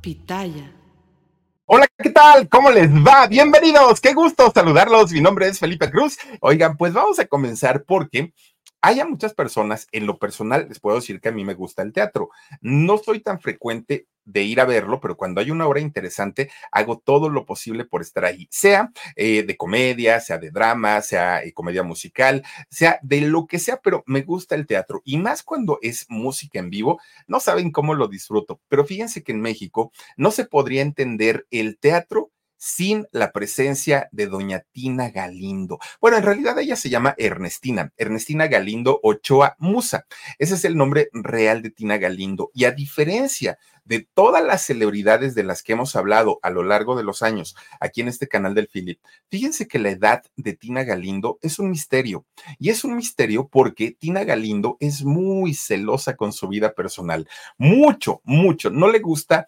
Pitaya. Hola, ¿qué tal? ¿Cómo les va? Bienvenidos, qué gusto saludarlos. Mi nombre es Felipe Cruz. Oigan, pues vamos a comenzar porque hay a muchas personas, en lo personal, les puedo decir que a mí me gusta el teatro. No soy tan frecuente de ir a verlo, pero cuando hay una obra interesante, hago todo lo posible por estar ahí, sea eh, de comedia, sea de drama, sea eh, comedia musical, sea de lo que sea, pero me gusta el teatro y más cuando es música en vivo, no saben cómo lo disfruto, pero fíjense que en México no se podría entender el teatro sin la presencia de doña Tina Galindo. Bueno, en realidad ella se llama Ernestina, Ernestina Galindo Ochoa Musa. Ese es el nombre real de Tina Galindo. Y a diferencia de todas las celebridades de las que hemos hablado a lo largo de los años aquí en este canal del Philip, fíjense que la edad de Tina Galindo es un misterio. Y es un misterio porque Tina Galindo es muy celosa con su vida personal. Mucho, mucho. No le gusta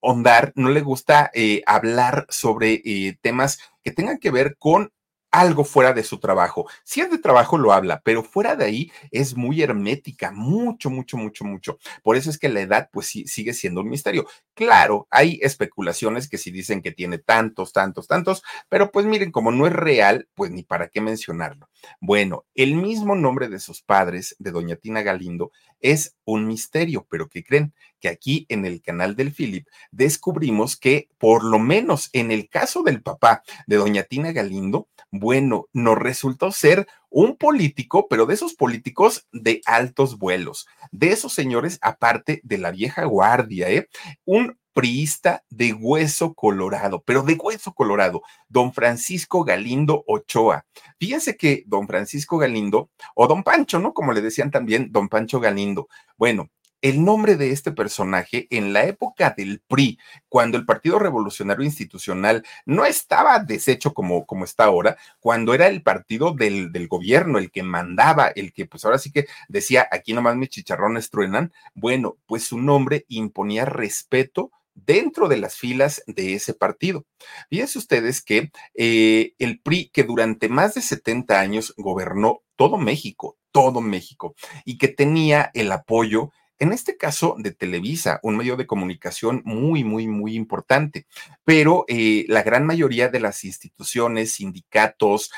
ondar, no le gusta eh, hablar sobre eh, temas que tengan que ver con algo fuera de su trabajo. Si es de trabajo, lo habla, pero fuera de ahí es muy hermética, mucho, mucho, mucho, mucho. Por eso es que la edad, pues sí, sigue siendo un misterio. Claro, hay especulaciones que sí dicen que tiene tantos, tantos, tantos, pero pues miren, como no es real, pues ni para qué mencionarlo. Bueno, el mismo nombre de sus padres, de doña Tina Galindo, es un misterio, pero ¿qué creen? Que aquí en el canal del Philip descubrimos que por lo menos en el caso del papá de doña Tina Galindo, bueno, nos resultó ser un político, pero de esos políticos de altos vuelos, de esos señores aparte de la vieja guardia, ¿eh? Un priista de hueso colorado, pero de hueso colorado, don Francisco Galindo Ochoa. Fíjense que don Francisco Galindo, o don Pancho, ¿no? Como le decían también, don Pancho Galindo. Bueno, el nombre de este personaje en la época del PRI, cuando el Partido Revolucionario Institucional no estaba deshecho como, como está ahora, cuando era el partido del, del, gobierno, el que mandaba, el que pues ahora sí que decía, aquí nomás mis chicharrones truenan, bueno, pues su nombre imponía respeto dentro de las filas de ese partido. Fíjense ustedes que eh, el PRI, que durante más de 70 años gobernó todo México, todo México, y que tenía el apoyo en este caso de Televisa, un medio de comunicación muy, muy, muy importante, pero eh, la gran mayoría de las instituciones, sindicatos,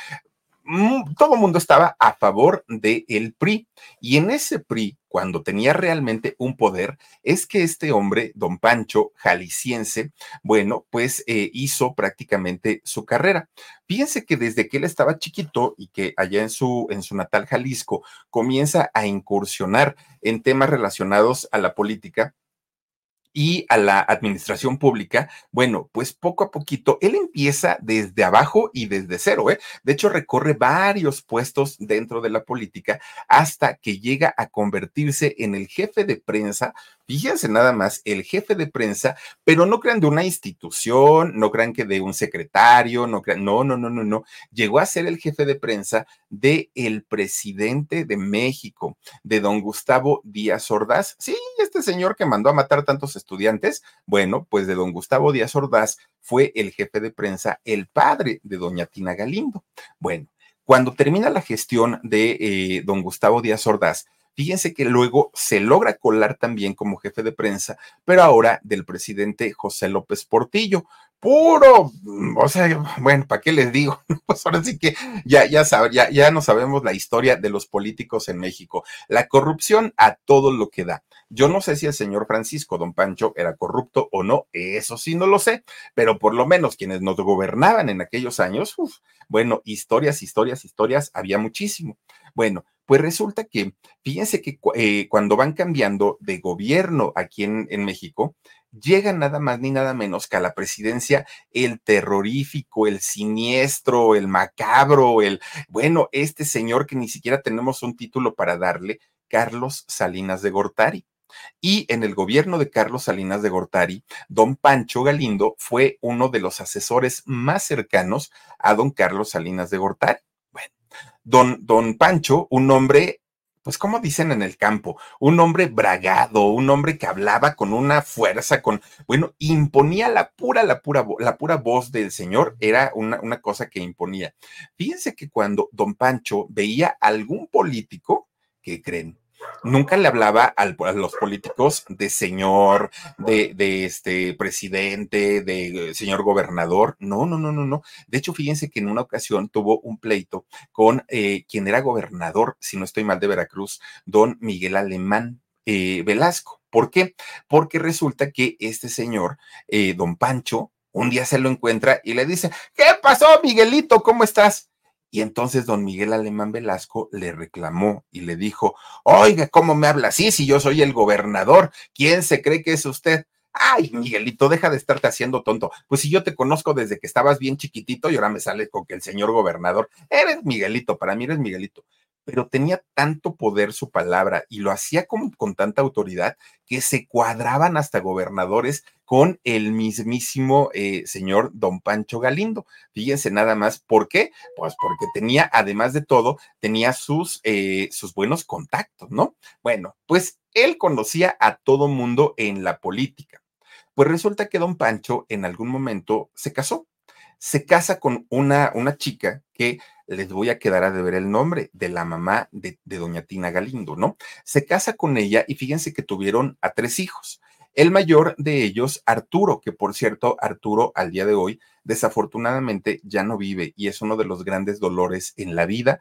mm, todo el mundo estaba a favor del el PRI. Y en ese PRI, cuando tenía realmente un poder, es que este hombre, don Pancho, jalisciense, bueno, pues eh, hizo prácticamente su carrera. Fíjense que desde que él estaba chiquito y que allá en su, en su natal Jalisco comienza a incursionar en temas relacionados a la política, y a la administración pública, bueno, pues poco a poquito, él empieza desde abajo y desde cero, ¿eh? De hecho, recorre varios puestos dentro de la política hasta que llega a convertirse en el jefe de prensa Fíjense nada más, el jefe de prensa, pero no crean de una institución, no crean que de un secretario, no crean, no, no, no, no, no. Llegó a ser el jefe de prensa de el presidente de México, de don Gustavo Díaz Ordaz. Sí, este señor que mandó a matar tantos estudiantes, bueno, pues de don Gustavo Díaz Ordaz fue el jefe de prensa, el padre de doña Tina Galindo. Bueno, cuando termina la gestión de eh, don Gustavo Díaz Ordaz, Fíjense que luego se logra colar también como jefe de prensa, pero ahora del presidente José López Portillo. Puro, o sea, bueno, ¿para qué les digo? Pues ahora sí que ya, ya, ya, ya no sabemos la historia de los políticos en México. La corrupción a todo lo que da. Yo no sé si el señor Francisco Don Pancho era corrupto o no, eso sí no lo sé, pero por lo menos quienes nos gobernaban en aquellos años, bueno, historias, historias, historias, había muchísimo. Bueno, pues resulta que, fíjense que eh, cuando van cambiando de gobierno aquí en, en México, llega nada más ni nada menos que a la presidencia el terrorífico, el siniestro, el macabro, el, bueno, este señor que ni siquiera tenemos un título para darle, Carlos Salinas de Gortari. Y en el gobierno de Carlos Salinas de Gortari, don Pancho Galindo fue uno de los asesores más cercanos a don Carlos Salinas de Gortari. Bueno, don, don Pancho, un hombre pues como dicen en el campo, un hombre bragado, un hombre que hablaba con una fuerza, con, bueno, imponía la pura, la pura, la pura voz del señor, era una, una cosa que imponía. Fíjense que cuando don Pancho veía algún político, ¿qué creen? Nunca le hablaba a los políticos de señor, de, este presidente, de señor gobernador. No, no, no, no, no. De hecho, fíjense que en una ocasión tuvo un pleito con eh, quien era gobernador, si no estoy mal, de Veracruz, don Miguel Alemán eh, Velasco. ¿Por qué? Porque resulta que este señor, eh, don Pancho, un día se lo encuentra y le dice, ¿qué pasó, Miguelito? ¿Cómo estás? Y entonces don Miguel Alemán Velasco le reclamó y le dijo, oiga, ¿cómo me habla así si yo soy el gobernador? ¿Quién se cree que es usted? Ay, Miguelito, deja de estarte haciendo tonto. Pues si yo te conozco desde que estabas bien chiquitito y ahora me sale con que el señor gobernador, eres Miguelito, para mí eres Miguelito pero tenía tanto poder su palabra y lo hacía con, con tanta autoridad que se cuadraban hasta gobernadores con el mismísimo eh, señor don Pancho Galindo. Fíjense nada más, ¿por qué? Pues porque tenía, además de todo, tenía sus, eh, sus buenos contactos, ¿no? Bueno, pues él conocía a todo mundo en la política. Pues resulta que don Pancho en algún momento se casó. Se casa con una, una chica que les voy a quedar a deber el nombre de la mamá de, doña Tina Galindo, ¿no? Se casa con ella y fíjense que tuvieron a tres hijos. El mayor de ellos, Arturo, que por cierto, Arturo al día de hoy desafortunadamente ya no vive y es uno de los grandes dolores en la vida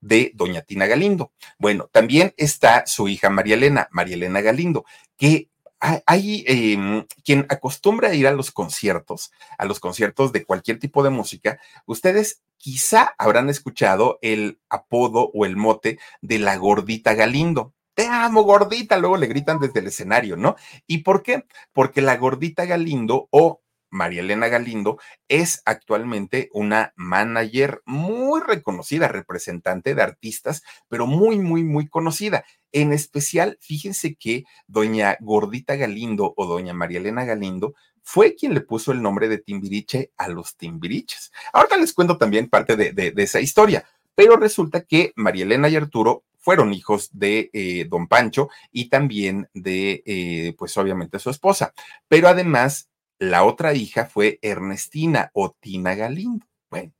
de doña Tina Galindo. Bueno, también está su hija María Elena, María Elena Galindo, que hay em, quien acostumbra ir a los conciertos, a los conciertos de cualquier tipo de música, ustedes quizá habrán escuchado el apodo o el mote de la gordita Galindo. Te amo, gordita, luego le gritan desde el escenario, ¿no? ¿Y por qué? Porque la gordita Galindo o María Elena Galindo es actualmente una manager muy reconocida, representante de artistas, pero muy, muy, muy conocida. En especial, fíjense que doña Gordita Galindo o doña María Elena Galindo fue quien le puso el nombre de Timbiriche a los Timbiriches. Ahorita les cuento también parte de, esa historia, pero resulta que María Elena y Arturo fueron hijos de eh, don Pancho y también de, eh, pues obviamente su esposa. Pero además, la otra hija fue Ernestina o Tina Galindo. Bueno,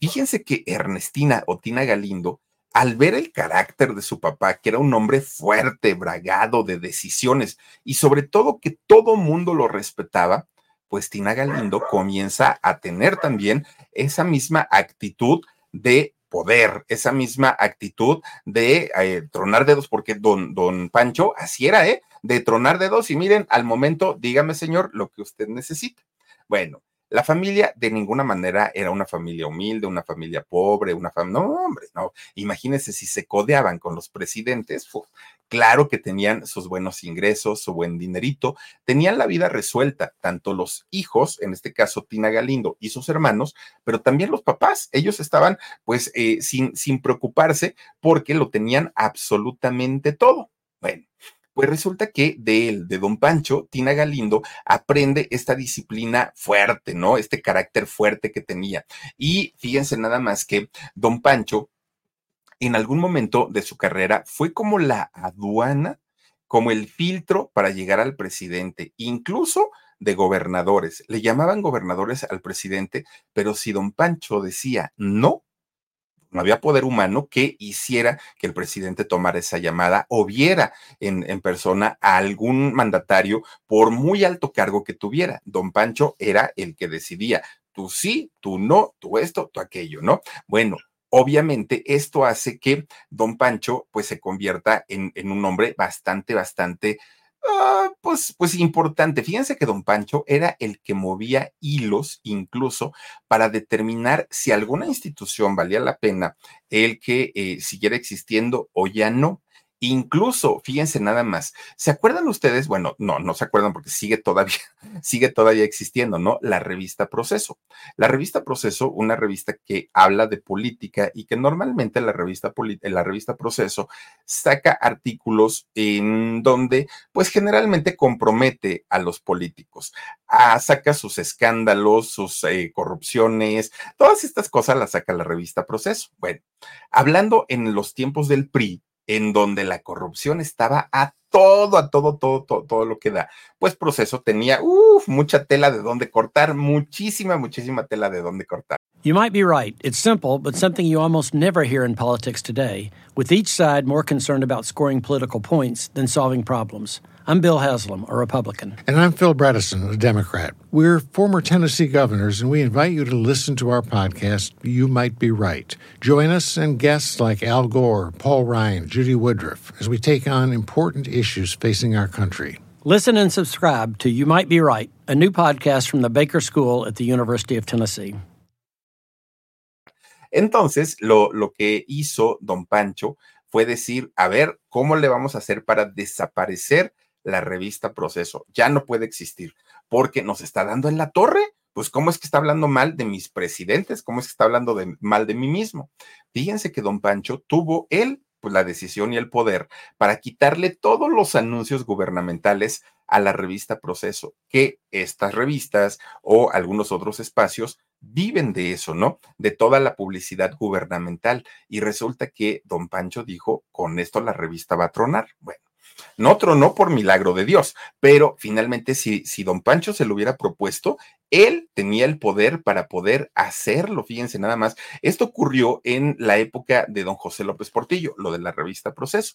fíjense que Ernestina o Tina Galindo al ver el carácter de su papá, que era un hombre fuerte, bragado, de decisiones, y sobre todo que todo mundo lo respetaba, pues Tina Galindo comienza a tener también esa misma actitud de poder, esa misma actitud de eh, tronar dedos, porque don, don Pancho así era, ¿eh? De tronar dedos y miren, al momento, dígame señor, lo que usted necesita. Bueno, la familia de ninguna manera era una familia humilde, una familia pobre, una familia... No, hombre, no. Imagínense si se codeaban con los presidentes. claro que tenían sus buenos ingresos, su buen dinerito, tenían la vida resuelta, tanto los hijos, en este caso Tina Galindo y sus hermanos, pero también los papás. Ellos estaban pues eh, sin, sin preocuparse porque lo tenían absolutamente todo. Bueno, pues resulta que de él, de don Pancho, Tina Galindo aprende esta disciplina fuerte, ¿no? Este carácter fuerte que tenía. Y fíjense nada más que don Pancho, en algún momento de su carrera, fue como la aduana, como el filtro para llegar al presidente, incluso de gobernadores. Le llamaban gobernadores al presidente, pero si don Pancho decía no, no había poder humano que hiciera que el presidente tomara esa llamada o viera en, persona a algún mandatario por muy alto cargo que tuviera. Don Pancho era el que decidía, tú sí, tú no, tú esto, tú aquello, ¿no? Bueno, obviamente esto hace que don Pancho pues se convierta en, en un hombre bastante, bastante Ah, pues, pues importante. Fíjense que don Pancho era el que movía hilos incluso para determinar si alguna institución valía la pena el que eh, siguiera existiendo o ya no. Incluso, fíjense nada más, ¿se acuerdan ustedes? Bueno, no, no se acuerdan porque sigue todavía, sigue todavía existiendo, ¿no? La revista Proceso. La revista Proceso, una revista que habla de política y que normalmente la revista, la revista Proceso saca artículos en donde, pues generalmente compromete a los políticos, a, saca sus escándalos, sus eh, corrupciones, todas estas cosas las saca la revista Proceso. Bueno, hablando en los tiempos del PRI, en donde la corrupción estaba a todo, a todo, todo, todo, todo lo que da. Pues proceso tenía uf, mucha tela de donde cortar, muchísima, muchísima tela de donde cortar. You might be right. It's simple, but something you almost never hear in politics today, with each side more concerned about scoring political points than solving problems. I'm Bill Haslam, a Republican. And I'm Phil Bredesen, a Democrat. We're former Tennessee governors, and we invite you to listen to our podcast, You Might Be Right. Join us and guests like Al Gore, Paul Ryan, Judy Woodruff, as we take on important issues facing our country. Listen and subscribe to You Might Be Right, a new podcast from the Baker School at the University of Tennessee. Entonces, lo, lo que hizo don Pancho fue decir, a ver, ¿cómo le vamos a hacer para desaparecer la revista Proceso. Ya no puede existir porque nos está dando en la torre. Pues, ¿cómo es que está hablando mal de mis presidentes? ¿Cómo es que está hablando de, mal de mí mismo? Fíjense que don Pancho tuvo él pues, la decisión y el poder para quitarle todos los anuncios gubernamentales a la revista Proceso, que estas revistas o algunos otros espacios viven de eso, ¿no? De toda la publicidad gubernamental. Y resulta que don Pancho dijo, con esto la revista va a tronar. Bueno, no tronó por milagro de Dios, pero finalmente si, si don Pancho se lo hubiera propuesto, él tenía el poder para poder hacerlo, fíjense nada más. Esto ocurrió en la época de don José López Portillo, lo de la revista Proceso.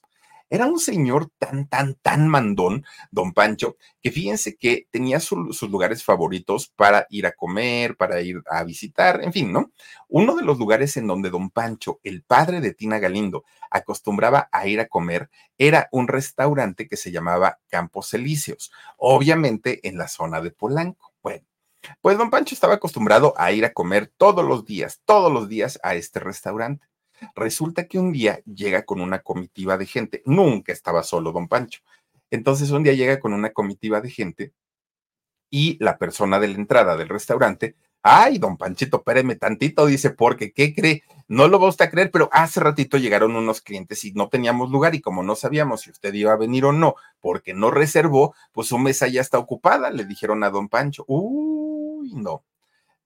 Era un señor tan, tan, tan mandón, don Pancho, que fíjense que tenía sus lugares favoritos para ir a comer, para ir a visitar, en fin, ¿no? Uno de los lugares en donde don Pancho, el padre de Tina Galindo, acostumbraba a ir a comer era un restaurante que se llamaba Campos Elíseos, obviamente en la zona de Polanco. Bueno, pues don Pancho estaba acostumbrado a ir a comer todos los días, todos los días a este restaurante. Resulta que un día llega con una comitiva de gente. Nunca estaba solo don Pancho. Entonces un día llega con una comitiva de gente y la persona de la entrada del restaurante, ay, don Panchito, espéreme tantito, dice, porque, ¿qué cree? No lo va usted a creer, pero hace ratito llegaron unos clientes y no teníamos lugar y como no sabíamos si usted iba a venir o no, porque no reservó, pues su mesa ya está ocupada, le dijeron a don Pancho. Uy, no.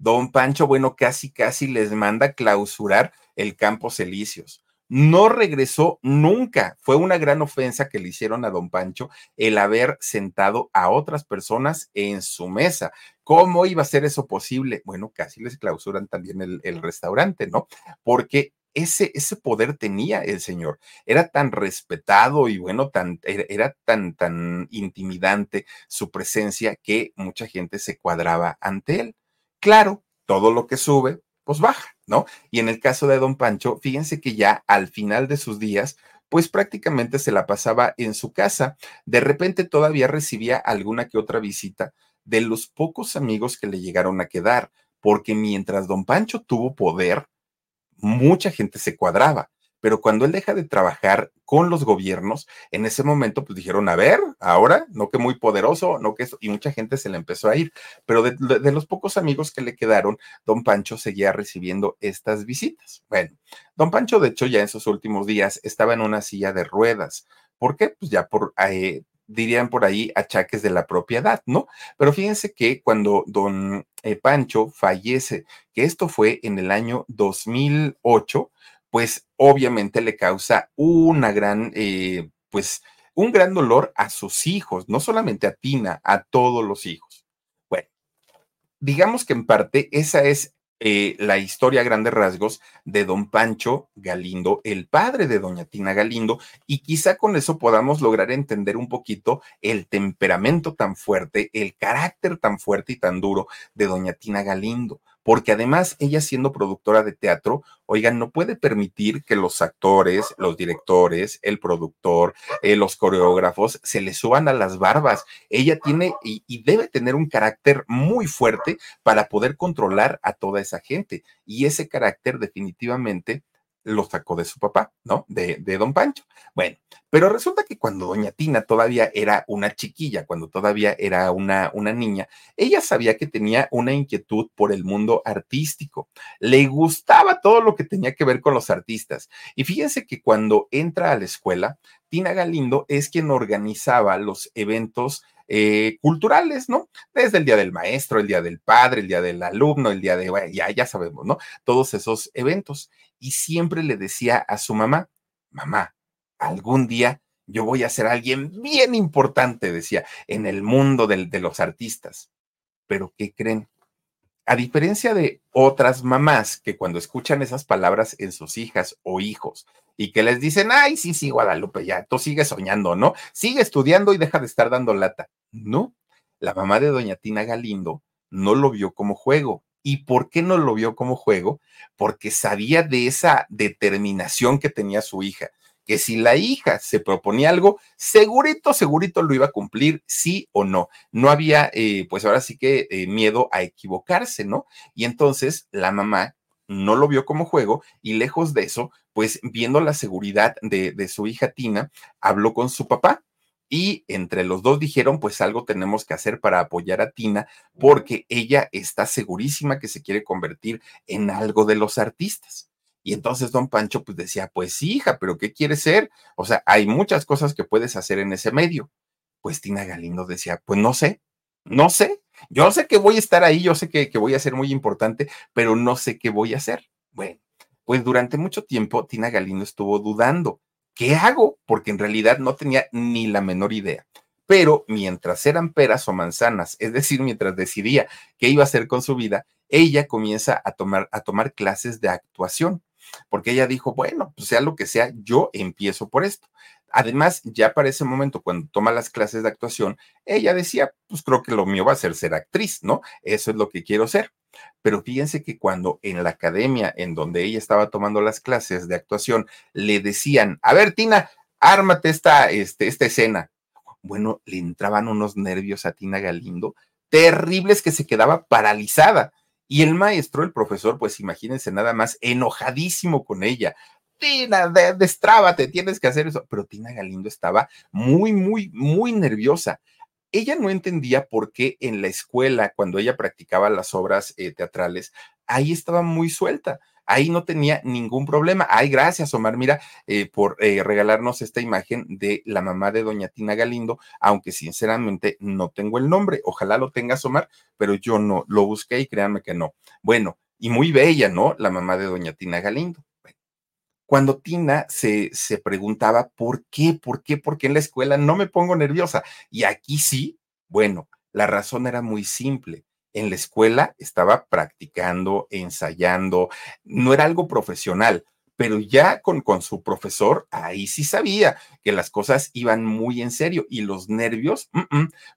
Don Pancho, bueno, casi, casi les manda clausurar el Campos Elíseos. No regresó nunca. Fue una gran ofensa que le hicieron a don Pancho el haber sentado a otras personas en su mesa. ¿Cómo iba a ser eso posible? Bueno, casi les clausuran también el, restaurante, ¿no? Porque ese, ese, poder tenía el señor. Era tan respetado y bueno, tan, era tan, tan intimidante su presencia que mucha gente se cuadraba ante él. Claro, todo lo que sube, pues baja, ¿no? Y en el caso de don Pancho, fíjense que ya al final de sus días, pues prácticamente se la pasaba en su casa. De repente todavía recibía alguna que otra visita de los pocos amigos que le llegaron a quedar, porque mientras don Pancho tuvo poder, mucha gente se cuadraba pero cuando él deja de trabajar con los gobiernos, en ese momento pues dijeron, a ver, ahora, no que muy poderoso, no que eso, y mucha gente se le empezó a ir, pero de, los pocos amigos que le quedaron, don Pancho seguía recibiendo estas visitas. Bueno, don Pancho de hecho ya en sus últimos días estaba en una silla de ruedas. ¿Por qué? Pues ya por... Eh, dirían por ahí achaques de la propiedad, ¿no? Pero fíjense que cuando don eh, Pancho fallece, que esto fue en el año 2008, pues obviamente le causa una gran, eh, pues un gran dolor a sus hijos, no solamente a Tina, a todos los hijos. Bueno, digamos que en parte esa es eh, la historia a grandes rasgos de don Pancho Galindo, el padre de doña Tina Galindo, y quizá con eso podamos lograr entender un poquito el temperamento tan fuerte, el carácter tan fuerte y tan duro de doña Tina Galindo porque además ella siendo productora de teatro, oigan, no puede permitir que los actores, los directores, el productor, eh, los coreógrafos se le suban a las barbas. Ella tiene y, y, debe tener un carácter muy fuerte para poder controlar a toda esa gente. Y ese carácter definitivamente lo sacó de su papá, ¿no? De, de, don Pancho. Bueno, pero resulta que cuando doña Tina todavía era una chiquilla, cuando todavía era una, una niña, ella sabía que tenía una inquietud por el mundo artístico. Le gustaba todo lo que tenía que ver con los artistas. Y fíjense que cuando entra a la escuela, Tina Galindo es quien organizaba los eventos eh, culturales, ¿no? Desde el Día del Maestro, el Día del Padre, el Día del Alumno, el Día de, ya, ya sabemos, ¿no? Todos esos eventos. Y siempre le decía a su mamá, mamá, algún día yo voy a ser alguien bien importante, decía, en el mundo del, de los artistas. Pero ¿qué creen? A diferencia de otras mamás que cuando escuchan esas palabras en sus hijas o hijos y que les dicen, ay, sí, sí, Guadalupe, ya, tú sigues soñando, ¿no? Sigue estudiando y deja de estar dando lata. No, la mamá de doña Tina Galindo no lo vio como juego. ¿Y por qué no lo vio como juego? Porque sabía de esa determinación que tenía su hija, que si la hija se proponía algo, segurito, segurito lo iba a cumplir, sí o no. No había, eh, pues ahora sí que eh, miedo a equivocarse, ¿no? Y entonces la mamá no lo vio como juego y lejos de eso, pues viendo la seguridad de, de su hija Tina, habló con su papá y entre los dos dijeron, pues algo tenemos que hacer para apoyar a Tina porque ella está segurísima que se quiere convertir en algo de los artistas. Y entonces don Pancho pues decía, pues hija, pero ¿qué quieres ser? O sea, hay muchas cosas que puedes hacer en ese medio. Pues Tina Galindo decía, pues no sé, no sé. Yo sé que voy a estar ahí, yo sé que, que voy a ser muy importante, pero no sé qué voy a hacer. Bueno, pues durante mucho tiempo Tina Galindo estuvo dudando. ¿Qué hago? Porque en realidad no tenía ni la menor idea. Pero mientras eran peras o manzanas, es decir, mientras decidía qué iba a hacer con su vida, ella comienza a tomar, a tomar clases de actuación porque ella dijo, bueno, pues sea lo que sea, yo empiezo por esto. Además, ya para ese momento, cuando toma las clases de actuación, ella decía, pues creo que lo mío va a ser ser actriz, ¿no? Eso es lo que quiero ser. Pero fíjense que cuando en la academia en donde ella estaba tomando las clases de actuación, le decían, a ver, Tina, ármate esta, este, esta escena. Bueno, le entraban unos nervios a Tina Galindo terribles que se quedaba paralizada. Y el maestro, el profesor, pues imagínense nada más, enojadísimo con ella. Tina, destrábate, tienes que hacer eso. Pero Tina Galindo estaba muy, muy, muy nerviosa. Ella no entendía por qué en la escuela, cuando ella practicaba las obras eh, teatrales, ahí estaba muy suelta ahí no tenía ningún problema. Ay, gracias, Omar, mira, eh, por eh, regalarnos esta imagen de la mamá de doña Tina Galindo, aunque sinceramente no tengo el nombre. Ojalá lo tengas, Omar, pero yo no lo busqué y créanme que no. Bueno, y muy bella, ¿no? La mamá de doña Tina Galindo. cuando Tina se, se preguntaba, ¿por qué? ¿Por qué? ¿Por qué en la escuela no me pongo nerviosa? Y aquí sí, bueno, la razón era muy simple en la escuela estaba practicando, ensayando, no era algo profesional, pero ya con, con su profesor, ahí sí sabía que las cosas iban muy en serio y los nervios,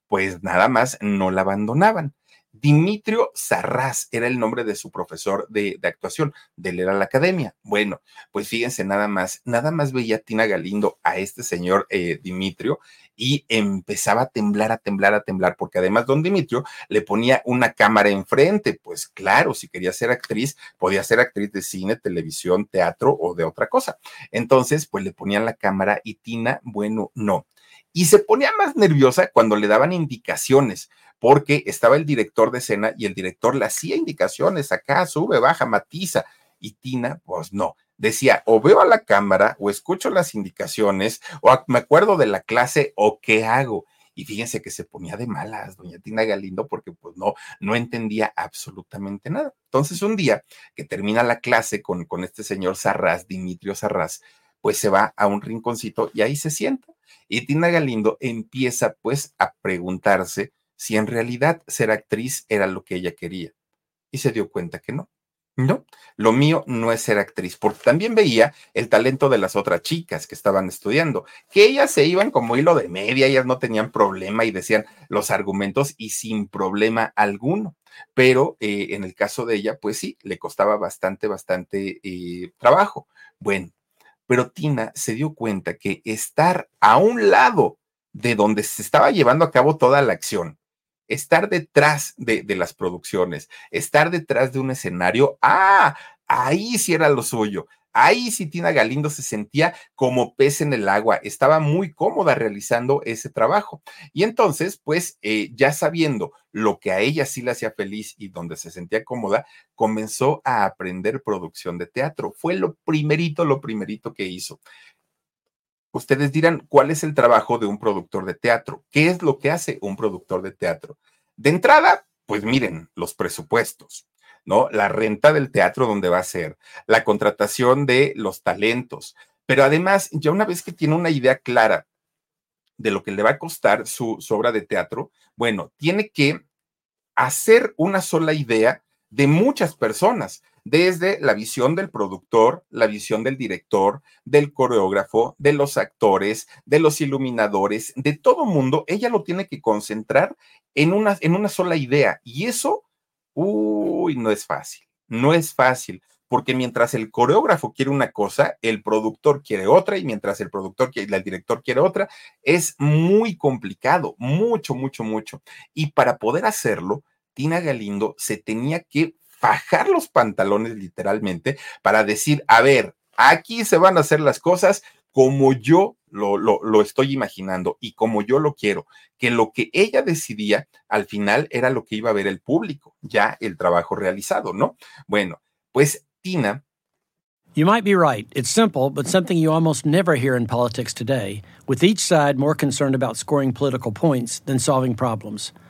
pues nada más no la abandonaban. Dimitrio Sarraz era el nombre de su profesor de, actuación, de él era la academia. Bueno, pues fíjense nada más, nada más veía Tina Galindo a este señor eh, Dimitrio y empezaba a temblar, a temblar, a temblar, porque además don Dimitrio le ponía una cámara enfrente. Pues claro, si quería ser actriz, podía ser actriz de cine, televisión, teatro o de otra cosa. Entonces, pues le ponían la cámara y Tina, bueno, no. Y se ponía más nerviosa cuando le daban indicaciones porque estaba el director de escena y el director le hacía indicaciones, acá sube, baja, matiza, y Tina, pues no, decía, o veo a la cámara, o escucho las indicaciones, o me acuerdo de la clase, o qué hago. Y fíjense que se ponía de malas, doña Tina Galindo, porque pues no, no entendía absolutamente nada. Entonces, un día que termina la clase con, con este señor Sarraz, Dimitrio Sarraz, pues se va a un rinconcito y ahí se sienta. Y Tina Galindo empieza pues a preguntarse si en realidad ser actriz era lo que ella quería. Y se dio cuenta que no, No, lo mío no es ser actriz, porque también veía el talento de las otras chicas que estaban estudiando, que ellas se iban como hilo de media, ellas no tenían problema y decían los argumentos y sin problema alguno. Pero eh, en el caso de ella, pues sí, le costaba bastante, bastante eh, trabajo. Bueno, pero Tina se dio cuenta que estar a un lado de donde se estaba llevando a cabo toda la acción, estar detrás de, las producciones, estar detrás de un escenario, ah, ahí sí era lo suyo. Ahí sí Tina Galindo se sentía como pez en el agua, estaba muy cómoda realizando ese trabajo. Y entonces, pues eh, ya sabiendo lo que a ella sí le hacía feliz y donde se sentía cómoda, comenzó a aprender producción de teatro. Fue lo primerito, lo primerito que hizo. Ustedes dirán, ¿cuál es el trabajo de un productor de teatro? ¿Qué es lo que hace un productor de teatro? De entrada, pues miren, los presupuestos, ¿no? La renta del teatro donde va a ser, la contratación de los talentos, pero además, ya una vez que tiene una idea clara de lo que le va a costar su, su obra de teatro, bueno, tiene que hacer una sola idea de muchas personas desde la visión del productor, la visión del director, del coreógrafo, de los actores, de los iluminadores, de todo mundo, ella lo tiene que concentrar en una, en una sola idea. Y eso, uy, no es fácil, no es fácil porque mientras el coreógrafo quiere una cosa, el productor quiere otra, y mientras el productor quiere, el director quiere otra, es muy complicado, mucho, mucho, mucho. Y para poder hacerlo, Tina Galindo se tenía que bajar los pantalones literalmente para decir, a ver, aquí se van a hacer las cosas como yo lo, lo, estoy imaginando y como yo lo quiero, que lo que ella decidía al final era lo que iba a ver el público, ya el trabajo realizado, ¿no? Bueno, pues Tina. You might be right. It's simple, but something you almost never hear in politics today, with each side more concerned about scoring political points than solving problems.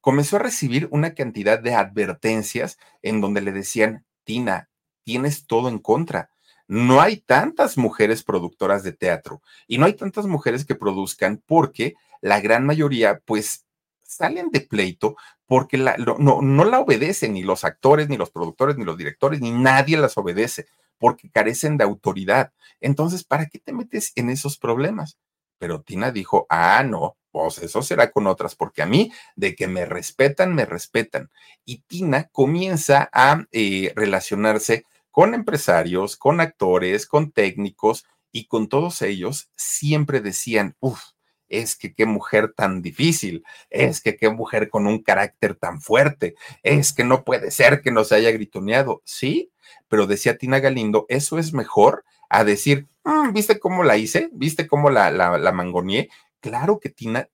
comenzó a recibir una cantidad de advertencias en donde le decían, Tina, tienes todo en contra. No hay tantas mujeres productoras de teatro y no hay tantas mujeres que produzcan porque la gran mayoría, pues, salen de pleito porque la, no, no la obedecen ni los actores, ni los productores, ni los directores, ni nadie las obedece porque carecen de autoridad. Entonces, ¿para qué te metes en esos problemas? Pero Tina dijo, ah, no, pues eso será con otras, porque a mí, de que me respetan, me respetan. Y Tina comienza a eh, relacionarse con empresarios, con actores, con técnicos, y con todos ellos siempre decían, uff, es que qué mujer tan difícil, es que qué mujer con un carácter tan fuerte, es que no puede ser que no se haya gritoneado. Sí, pero decía Tina Galindo, eso es mejor a decir, mm, ¿viste cómo la hice? ¿Viste cómo la, la, la mangoneé? Claro que Tina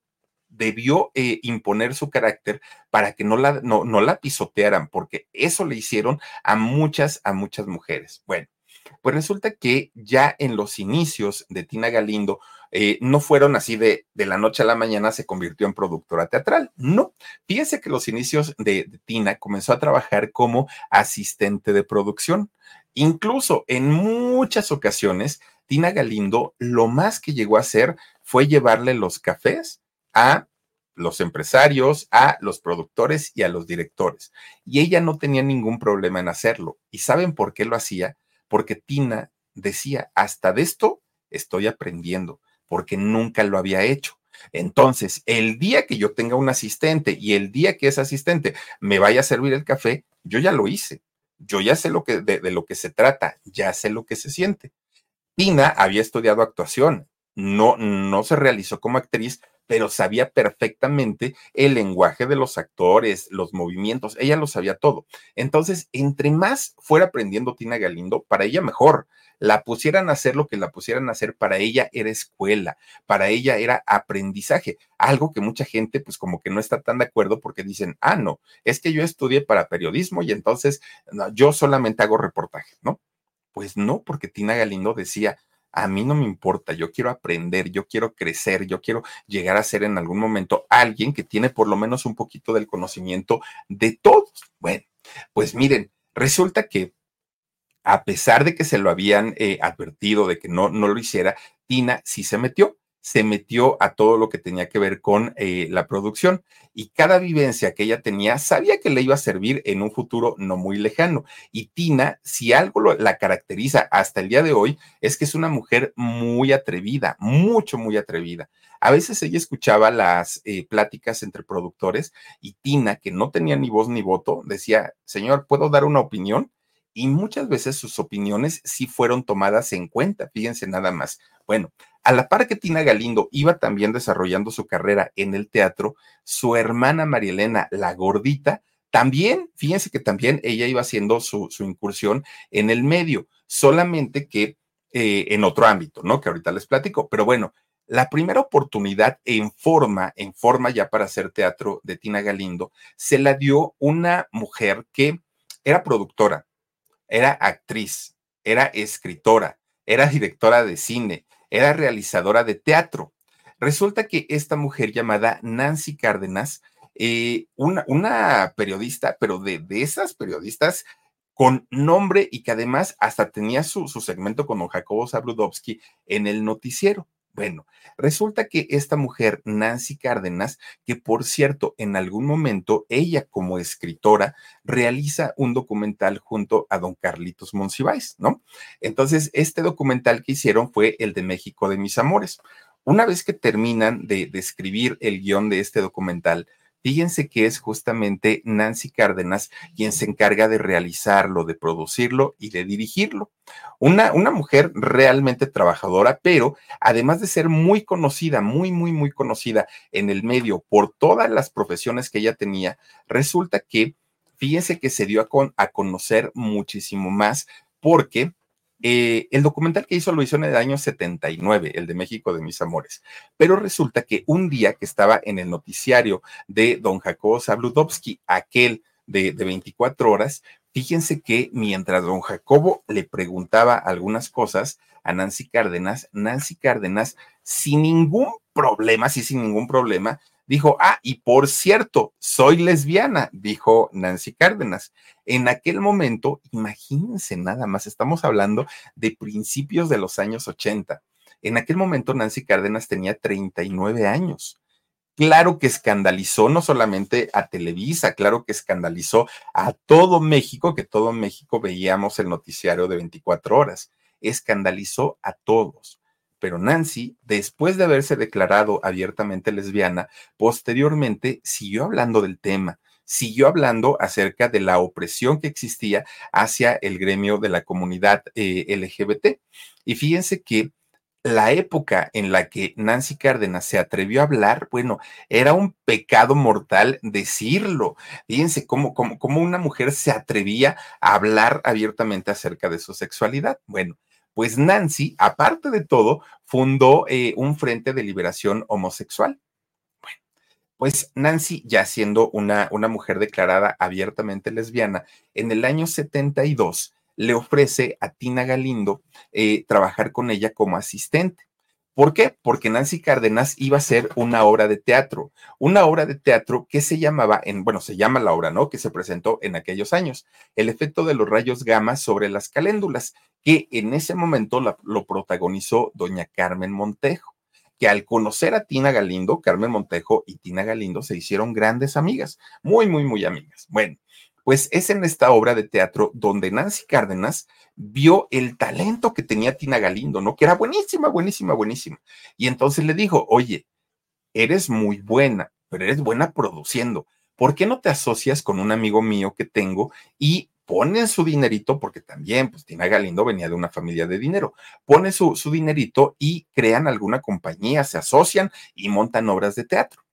debió eh, imponer su carácter para que no la, no, no la pisotearan, porque eso le hicieron a muchas, a muchas mujeres. Bueno, pues resulta que ya en los inicios de Tina Galindo, eh, no fueron así de, de la noche a la mañana se convirtió en productora teatral. No, fíjese que los inicios de, de Tina comenzó a trabajar como asistente de producción. Incluso en muchas ocasiones, Tina Galindo lo más que llegó a hacer fue llevarle los cafés a los empresarios, a los productores y a los directores. Y ella no tenía ningún problema en hacerlo. ¿Y saben por qué lo hacía? Porque Tina decía, hasta de esto estoy aprendiendo, porque nunca lo había hecho. Entonces, el día que yo tenga un asistente y el día que ese asistente me vaya a servir el café, yo ya lo hice. Yo ya sé lo que, de, de lo que se trata, ya sé lo que se siente. Tina había estudiado actuación, no, no se realizó como actriz, pero sabía perfectamente el lenguaje de los actores, los movimientos, ella lo sabía todo. Entonces, entre más fuera aprendiendo Tina Galindo, para ella mejor. La pusieran a hacer lo que la pusieran a hacer, para ella era escuela, para ella era aprendizaje, algo que mucha gente pues como que no está tan de acuerdo porque dicen, ah, no, es que yo estudié para periodismo y entonces yo solamente hago reportaje, ¿no? Pues no, porque Tina Galindo decía, a mí no me importa, yo quiero aprender, yo quiero crecer, yo quiero llegar a ser en algún momento alguien que tiene por lo menos un poquito del conocimiento de todos. Bueno, pues miren, resulta que a pesar de que se lo habían eh, advertido de que no, no lo hiciera, Tina sí se metió se metió a todo lo que tenía que ver con eh, la producción y cada vivencia que ella tenía sabía que le iba a servir en un futuro no muy lejano. Y Tina, si algo la caracteriza hasta el día de hoy, es que es una mujer muy atrevida, mucho, muy atrevida. A veces ella escuchaba las eh, pláticas entre productores y Tina, que no tenía ni voz ni voto, decía, señor, ¿puedo dar una opinión? Y muchas veces sus opiniones sí fueron tomadas en cuenta, fíjense nada más. Bueno, a la par que Tina Galindo iba también desarrollando su carrera en el teatro, su hermana Marielena, la gordita, también, fíjense que también ella iba haciendo su, incursión en el medio, solamente que eh, en otro ámbito, ¿no? Que ahorita les platico. Pero bueno, la primera oportunidad en forma, en forma ya para hacer teatro de Tina Galindo, se la dio una mujer que era productora, era actriz, era escritora, era directora de cine, era realizadora de teatro. Resulta que esta mujer llamada Nancy Cárdenas, eh, una, una, periodista, pero de, de, esas periodistas con nombre y que además hasta tenía su, su segmento con Jacobo Zabludowski en el noticiero. Bueno, resulta que esta mujer, Nancy Cárdenas, que por cierto, en algún momento ella como escritora realiza un documental junto a don Carlitos Monsiváis, ¿no? Entonces, este documental que hicieron fue el de México de mis amores. Una vez que terminan de, de escribir el guion de este documental, Fíjense que es justamente Nancy Cárdenas quien se encarga de realizarlo, de producirlo y de dirigirlo. Una, una mujer realmente trabajadora, pero además de ser muy conocida, muy, muy, muy conocida en el medio por todas las profesiones que ella tenía, resulta que, fíjense que se dio a, con, a conocer muchísimo más porque eh, el documental que hizo lo hizo en el año 79, el de México de mis amores. Pero resulta que un día que estaba en el noticiario de don Jacobo Zabludowski, aquel de, de 24 horas, fíjense que mientras don Jacobo le preguntaba algunas cosas a Nancy Cárdenas, Nancy Cárdenas, sin ningún problema, sí, sin ningún problema, dijo, ah, y por cierto, soy lesbiana, dijo Nancy Cárdenas. En aquel momento, imagínense nada más, estamos hablando de principios de los años 80. En aquel momento Nancy Cárdenas tenía 39 años. Claro que escandalizó no solamente a Televisa, claro que escandalizó a todo México, que todo México veíamos el noticiario de 24 horas. Escandalizó a todos pero Nancy, después de haberse declarado abiertamente lesbiana, posteriormente siguió hablando del tema, siguió hablando acerca de la opresión que existía hacia el gremio de la comunidad eh, LGBT. Y fíjense que la época en la que Nancy Cárdenas se atrevió a hablar, bueno, era un pecado mortal decirlo. Fíjense cómo, cómo, cómo una mujer se atrevía a hablar abiertamente acerca de su sexualidad. Bueno, pues Nancy, aparte de todo, fundó eh, un frente de liberación homosexual. Bueno, pues Nancy, ya siendo una, una mujer declarada abiertamente lesbiana, en el año 72 le ofrece a Tina Galindo eh, trabajar con ella como asistente. ¿Por qué? Porque Nancy Cárdenas iba a hacer una obra de teatro, una obra de teatro que se llamaba, en, bueno, se llama la obra, ¿no? Que se presentó en aquellos años, El efecto de los rayos gamma sobre las caléndulas, que en ese momento lo protagonizó doña Carmen Montejo, que al conocer a Tina Galindo, Carmen Montejo y Tina Galindo se hicieron grandes amigas, muy, muy, muy amigas. Bueno, pues es en esta obra de teatro donde Nancy Cárdenas vio el talento que tenía Tina Galindo, ¿no? Que era buenísima, buenísima, buenísima. Y entonces le dijo, oye, eres muy buena, pero eres buena produciendo. ¿Por qué no te asocias con un amigo mío que tengo y ponen su dinerito, porque también, pues Tina Galindo venía de una familia de dinero, pone su, su dinerito y crean alguna compañía, se asocian y montan obras de teatro.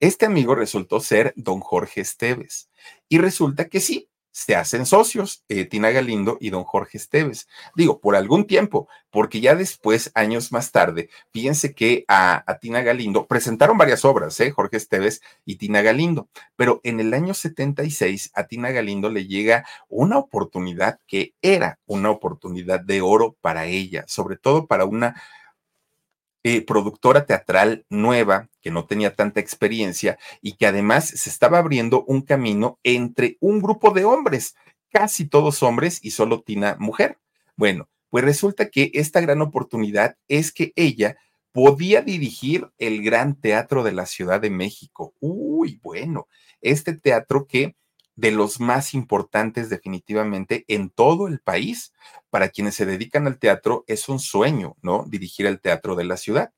Este amigo resultó ser don Jorge Esteves. Y resulta que sí, se hacen socios, eh, Tina Galindo y don Jorge Esteves. Digo, por algún tiempo, porque ya después, años más tarde, fíjense que a, Tina Galindo presentaron varias obras, ¿eh? Jorge Esteves y Tina Galindo, pero en el año 76 a Tina Galindo le llega una oportunidad que era una oportunidad de oro para ella, sobre todo para una eh, productora teatral nueva, que no tenía tanta experiencia y que además se estaba abriendo un camino entre un grupo de hombres, casi todos hombres y solo Tina mujer. Bueno, pues resulta que esta gran oportunidad es que ella podía dirigir el Gran Teatro de la Ciudad de México. Uy, bueno, este teatro que de los más importantes definitivamente en todo el país. Para quienes se dedican al teatro es un sueño, ¿no? Dirigir el teatro de la ciudad.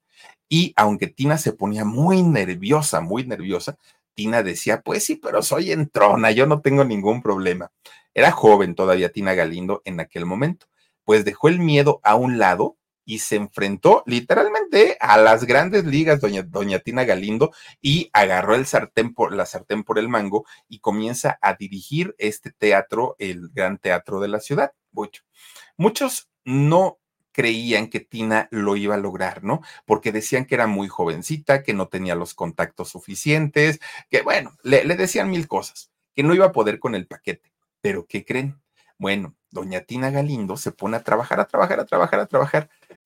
Y aunque Tina se ponía muy nerviosa, muy nerviosa, Tina decía, pues sí, pero soy entrona, yo no tengo ningún problema. Era joven todavía Tina Galindo en aquel momento. Pues dejó el miedo a un lado y se enfrentó literalmente a las grandes ligas, doña, doña Tina Galindo, y agarró el sartén por, la sartén por el mango y comienza a dirigir este teatro, el gran teatro de la ciudad. Mucho. Muchos no creían que Tina lo iba a lograr, ¿no? Porque decían que era muy jovencita, que no tenía los contactos suficientes, que bueno, le, le decían mil cosas, que no iba a poder con el paquete. Pero ¿qué creen? Bueno, doña Tina Galindo se pone a trabajar, a trabajar, a trabajar, a trabajar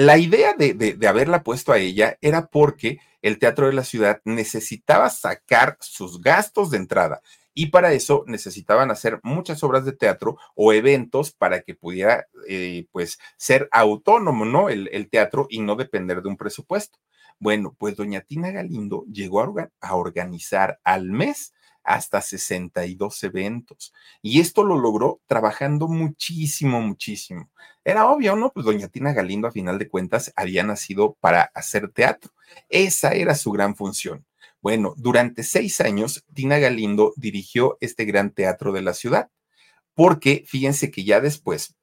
La idea de, haberla puesto a ella era porque el Teatro de la Ciudad necesitaba sacar sus gastos de entrada y para eso necesitaban hacer muchas obras de teatro o eventos para que pudiera eh, pues ser autónomo, ¿no? El, el, teatro y no depender de un presupuesto. Bueno, pues doña Tina Galindo llegó a organizar al mes hasta 62 eventos. Y esto lo logró trabajando muchísimo, muchísimo. Era obvio, ¿no? Pues doña Tina Galindo, a final de cuentas, había nacido para hacer teatro. Esa era su gran función. Bueno, durante seis años, Tina Galindo dirigió este gran teatro de la ciudad, porque fíjense que ya después,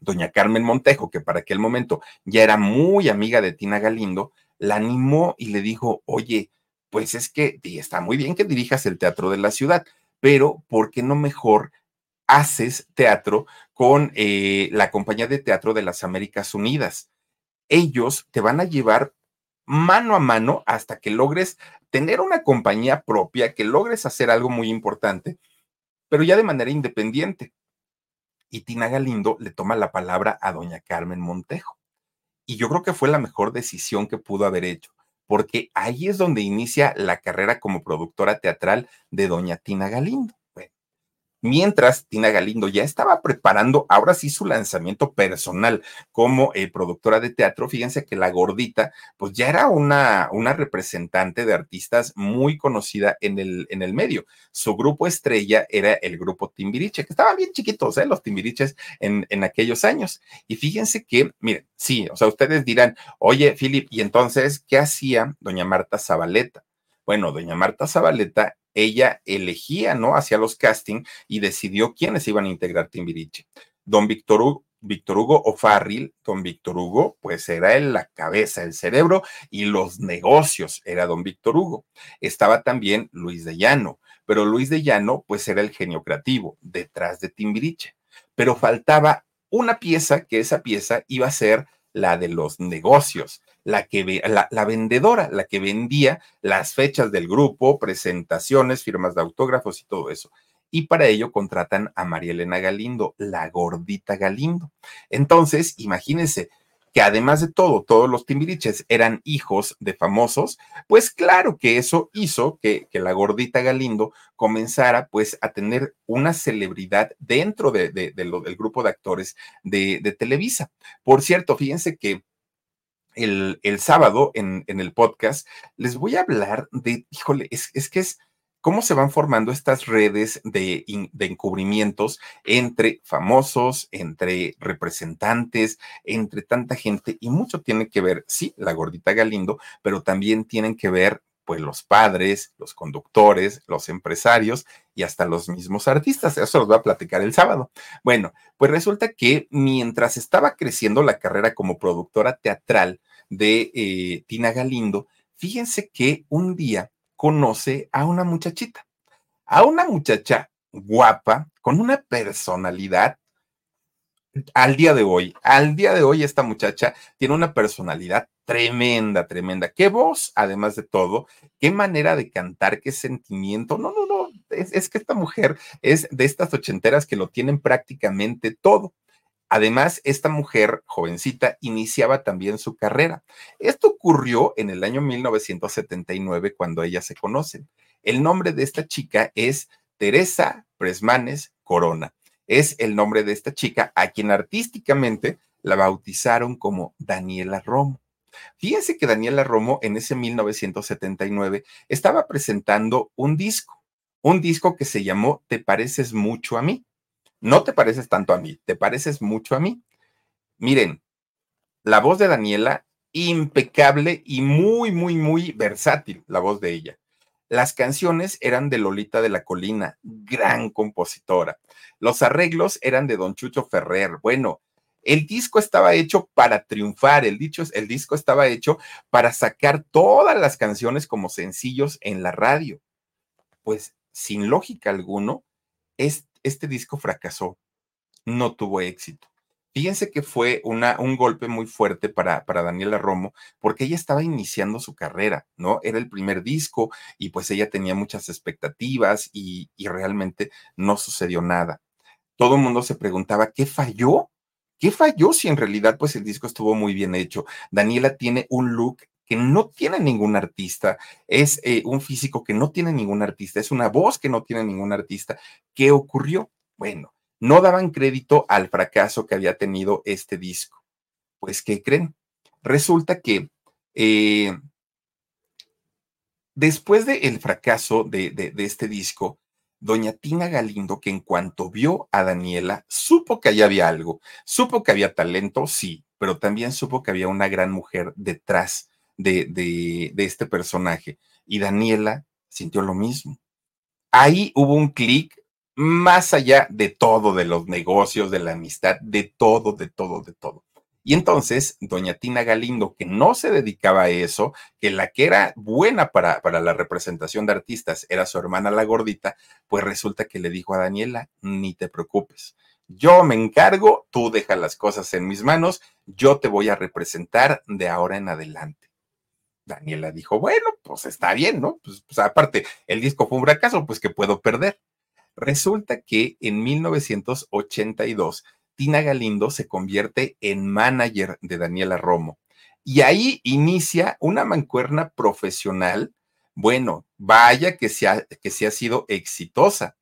doña Carmen Montejo, que para aquel momento ya era muy amiga de Tina Galindo, la animó y le dijo, oye, pues es que está muy bien que dirijas el teatro de la ciudad, pero ¿por qué no mejor haces teatro con eh, la compañía de teatro de las Américas Unidas? Ellos te van a llevar mano a mano hasta que logres tener una compañía propia, que logres hacer algo muy importante, pero ya de manera independiente. Y Tina Galindo le toma la palabra a doña Carmen Montejo. Y yo creo que fue la mejor decisión que pudo haber hecho porque ahí es donde inicia la carrera como productora teatral de doña Tina Galindo. Mientras Tina Galindo ya estaba preparando ahora sí su lanzamiento personal como eh, productora de teatro, fíjense que la gordita pues ya era una, una representante de artistas muy conocida en el, en el medio. Su grupo estrella era el grupo Timbiriche, que estaban bien chiquitos, ¿eh? los Timbiriches en, en aquellos años. Y fíjense que, miren, sí, o sea, ustedes dirán, oye, Philip, ¿y entonces qué hacía doña Marta Zabaleta? Bueno, doña Marta Zabaleta ella elegía, ¿no? Hacía los castings y decidió quiénes iban a integrar Timbiriche. Don Víctor Hugo, Víctor Hugo O'Farrill, don Víctor Hugo, pues era él la cabeza, el cerebro y los negocios, era don Víctor Hugo. Estaba también Luis de Llano, pero Luis de Llano, pues era el genio creativo detrás de Timbiriche. Pero faltaba una pieza, que esa pieza iba a ser la de los negocios, la que la, vendedora, la que vendía las fechas del grupo, presentaciones, firmas de autógrafos y todo eso. Y para ello contratan a María Elena Galindo, la gordita Galindo. Entonces, imagínense, que además de todo, todos los timbiriches eran hijos de famosos, pues claro que eso hizo que, que la gordita Galindo comenzara pues a tener una celebridad dentro de, lo, del grupo de actores de, de, Televisa. Por cierto, fíjense que el, el sábado en, en, el podcast les voy a hablar de, híjole, es, es que es cómo se van formando estas redes de, de, encubrimientos entre famosos, entre representantes, entre tanta gente, y mucho tiene que ver, sí, la gordita Galindo, pero también tienen que ver pues los padres, los conductores, los empresarios y hasta los mismos artistas. Eso los voy a platicar el sábado. Bueno, pues resulta que mientras estaba creciendo la carrera como productora teatral de eh, Tina Galindo, fíjense que un día conoce a una muchachita, a una muchacha guapa, con una personalidad al día de hoy, al día de hoy esta muchacha tiene una personalidad tremenda, tremenda. Qué voz, además de todo, qué manera de cantar, qué sentimiento. No, no, no, es, que esta mujer es de estas ochenteras que lo tienen prácticamente todo. Además, esta mujer jovencita iniciaba también su carrera. Esto ocurrió en el año 1979 cuando ellas se conocen. El nombre de esta chica es Teresa Presmanes Corona es el nombre de esta chica, a quien artísticamente la bautizaron como Daniela Romo. Fíjense que Daniela Romo en ese 1979 estaba presentando un disco, un disco que se llamó Te pareces mucho a mí. No te pareces tanto a mí, te pareces mucho a mí. Miren, la voz de Daniela, impecable y muy, muy, muy versátil, la voz de ella. Las canciones eran de Lolita de la Colina, gran compositora. Los arreglos eran de Don Chucho Ferrer. Bueno, el disco estaba hecho para triunfar, el, dicho, el disco estaba hecho para sacar todas las canciones como sencillos en la radio. Pues sin lógica alguno, este disco fracasó, no tuvo éxito. Fíjense que fue un golpe muy fuerte para, Daniela Romo, porque ella estaba iniciando su carrera, ¿no? Era el primer disco y pues ella tenía muchas expectativas y, y realmente no sucedió nada. Todo el mundo se preguntaba, ¿qué falló? ¿Qué falló si en realidad pues el disco estuvo muy bien hecho? Daniela tiene un look que no tiene ningún artista, es eh, un físico que no tiene ningún artista, es una voz que no tiene ningún artista. ¿Qué ocurrió? Bueno, no daban crédito al fracaso que había tenido este disco. Pues, ¿qué creen? Resulta que eh, después del fracaso de, de, este disco, doña Tina Galindo, que en cuanto vio a Daniela, supo que allí había algo, supo que había talento, sí, pero también supo que había una gran mujer detrás de, de este personaje. Y Daniela sintió lo mismo. Ahí hubo un clic más allá de todo, de los negocios, de la amistad, de todo, de todo, de todo. Y entonces, doña Tina Galindo, que no se dedicaba a eso, que la que era buena para, para la representación de artistas era su hermana la gordita, pues resulta que le dijo a Daniela, ni te preocupes, yo me encargo, tú deja las cosas en mis manos, yo te voy a representar de ahora en adelante. Daniela dijo, bueno, pues está bien, ¿no? Pues, pues aparte, el disco fue un fracaso, pues que puedo perder. Resulta que en 1982, Tina Galindo se convierte en manager de Daniela Romo. Y ahí inicia una mancuerna profesional. Bueno, vaya que se ha, que se ha sido exitosa.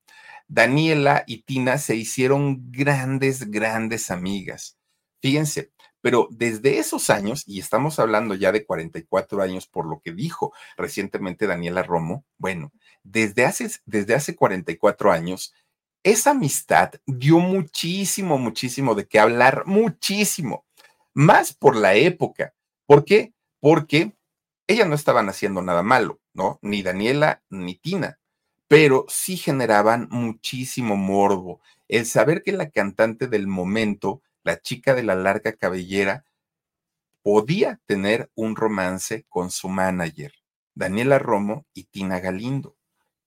Daniela y Tina se hicieron grandes, grandes amigas. Fíjense, pero desde esos años, y estamos hablando ya de 44 años por lo que dijo recientemente Daniela Romo, bueno, desde hace, desde hace 44 años, esa amistad dio muchísimo, muchísimo de qué hablar, muchísimo, más por la época. ¿Por qué? Porque ellas no estaban haciendo nada malo, ¿no? Ni Daniela ni Tina, pero sí generaban muchísimo morbo. El saber que la cantante del momento, la chica de la larga cabellera, podía tener un romance con su manager, Daniela Romo y Tina Galindo.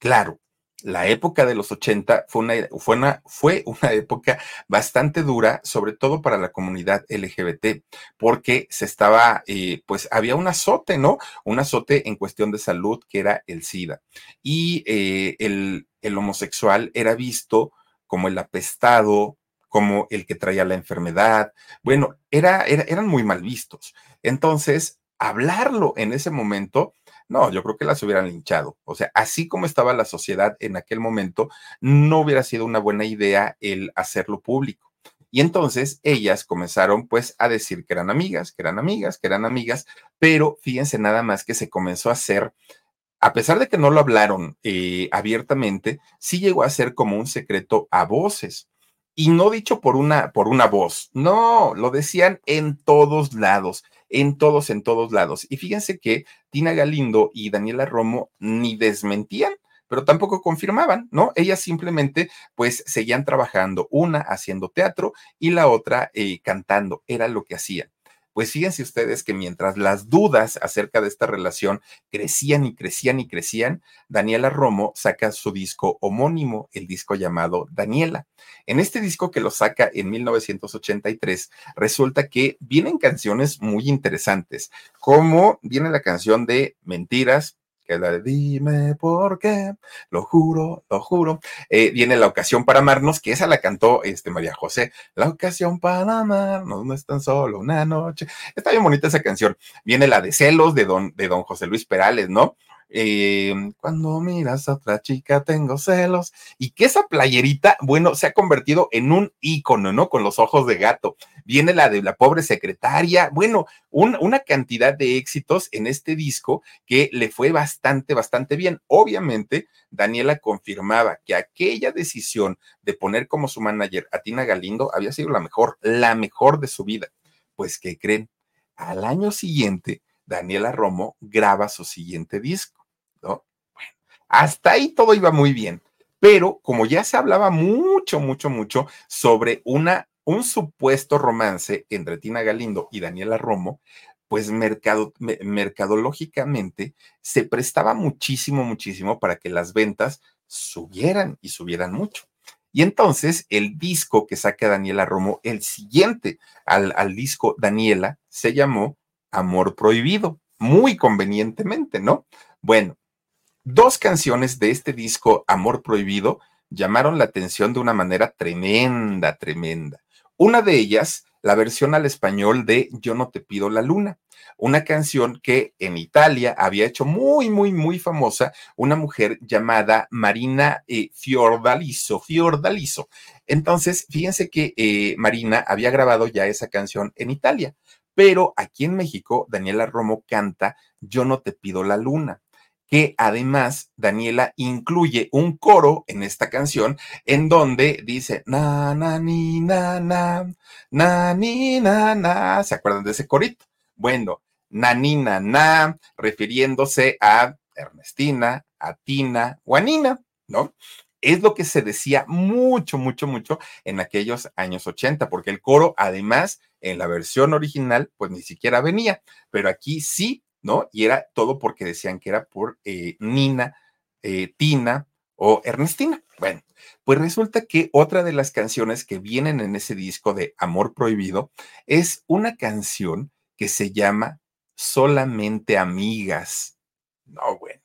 Claro, la época de los 80 fue una, fue una, fue una época bastante dura, sobre todo para la comunidad LGBT, porque se estaba, eh, pues había un azote, ¿no? Un azote en cuestión de salud que era el SIDA. Y eh, el, el homosexual era visto como el apestado, como el que traía la enfermedad. Bueno, era, era, eran muy mal vistos. Entonces, hablarlo en ese momento no, yo creo que las hubieran linchado. O sea, así como estaba la sociedad en aquel momento, no hubiera sido una buena idea el hacerlo público. Y entonces ellas comenzaron pues a decir que eran amigas, que eran amigas, que eran amigas, pero fíjense nada más que se comenzó a hacer a pesar de que no lo hablaron eh, abiertamente, sí llegó a ser como un secreto a voces. Y no dicho por una, por una voz, no, lo decían en todos lados, en todos, en todos lados. Y fíjense que Tina Galindo y Daniela Romo ni desmentían, pero tampoco confirmaban, ¿no? Ellas simplemente pues seguían trabajando, una haciendo teatro y la otra eh, cantando, era lo que hacían. Pues fíjense ustedes que mientras las dudas acerca de esta relación crecían y crecían y crecían, Daniela Romo saca su disco homónimo, el disco llamado Daniela. En este disco que lo saca en 1983, resulta que vienen canciones muy interesantes, como viene la canción de Mentiras, que la de dime por qué, lo juro, lo juro. Eh, viene la ocasión para amarnos, que esa la cantó este María José. La ocasión para amarnos no es tan solo una noche. Está bien bonita esa canción. Viene la de celos de don, de don José Luis Perales, ¿no? Eh, cuando miras a otra chica tengo celos y que esa playerita, bueno, se ha convertido en un ícono, ¿no? Con los ojos de gato. Viene la de la pobre secretaria, bueno, una cantidad de éxitos en este disco que le fue bastante, bastante bien. Obviamente, Daniela confirmaba que aquella decisión de poner como su manager a Tina Galindo había sido la mejor, la mejor de su vida. Pues, ¿qué creen? Al año siguiente, Daniela Romo graba su siguiente disco, ¿no? Bueno, hasta ahí todo iba muy bien, pero como ya se hablaba mucho, mucho, mucho sobre una, un supuesto romance entre Tina Galindo y Daniela Romo, pues mercado, mercadológicamente se prestaba muchísimo, muchísimo para que las ventas subieran y subieran mucho. Y entonces el disco que saca Daniela Romo, el siguiente al, al disco Daniela, se llamó Amor Prohibido, muy convenientemente, ¿no? Bueno, dos canciones de este disco Amor Prohibido llamaron la atención de una manera tremenda, tremenda. Una de ellas, la versión al español de Yo no te pido la luna, una canción que en Italia había hecho muy, muy, muy famosa una mujer llamada Marina eh, Fiordaliso, Fiordaliso. Entonces, fíjense que eh, Marina había grabado ya esa canción en Italia. Pero aquí en México, Daniela Romo canta Yo no te pido la luna que además Daniela incluye un coro en esta canción en donde dice na na ni na na na ni na na ¿se acuerdan de ese corito? Bueno, na ni na na refiriéndose a Ernestina, a Tina o a Nina, ¿no? Es lo que se decía mucho, mucho, mucho en aquellos años 80, porque el coro además en la versión original, pues ni siquiera venía, pero aquí sí, ¿no? Y era todo porque decían que era por eh, Nina, eh, Tina o Ernestina. Bueno, pues resulta que otra de las canciones que vienen en ese disco de Amor Prohibido es una canción que se llama Solamente Amigas. No, bueno.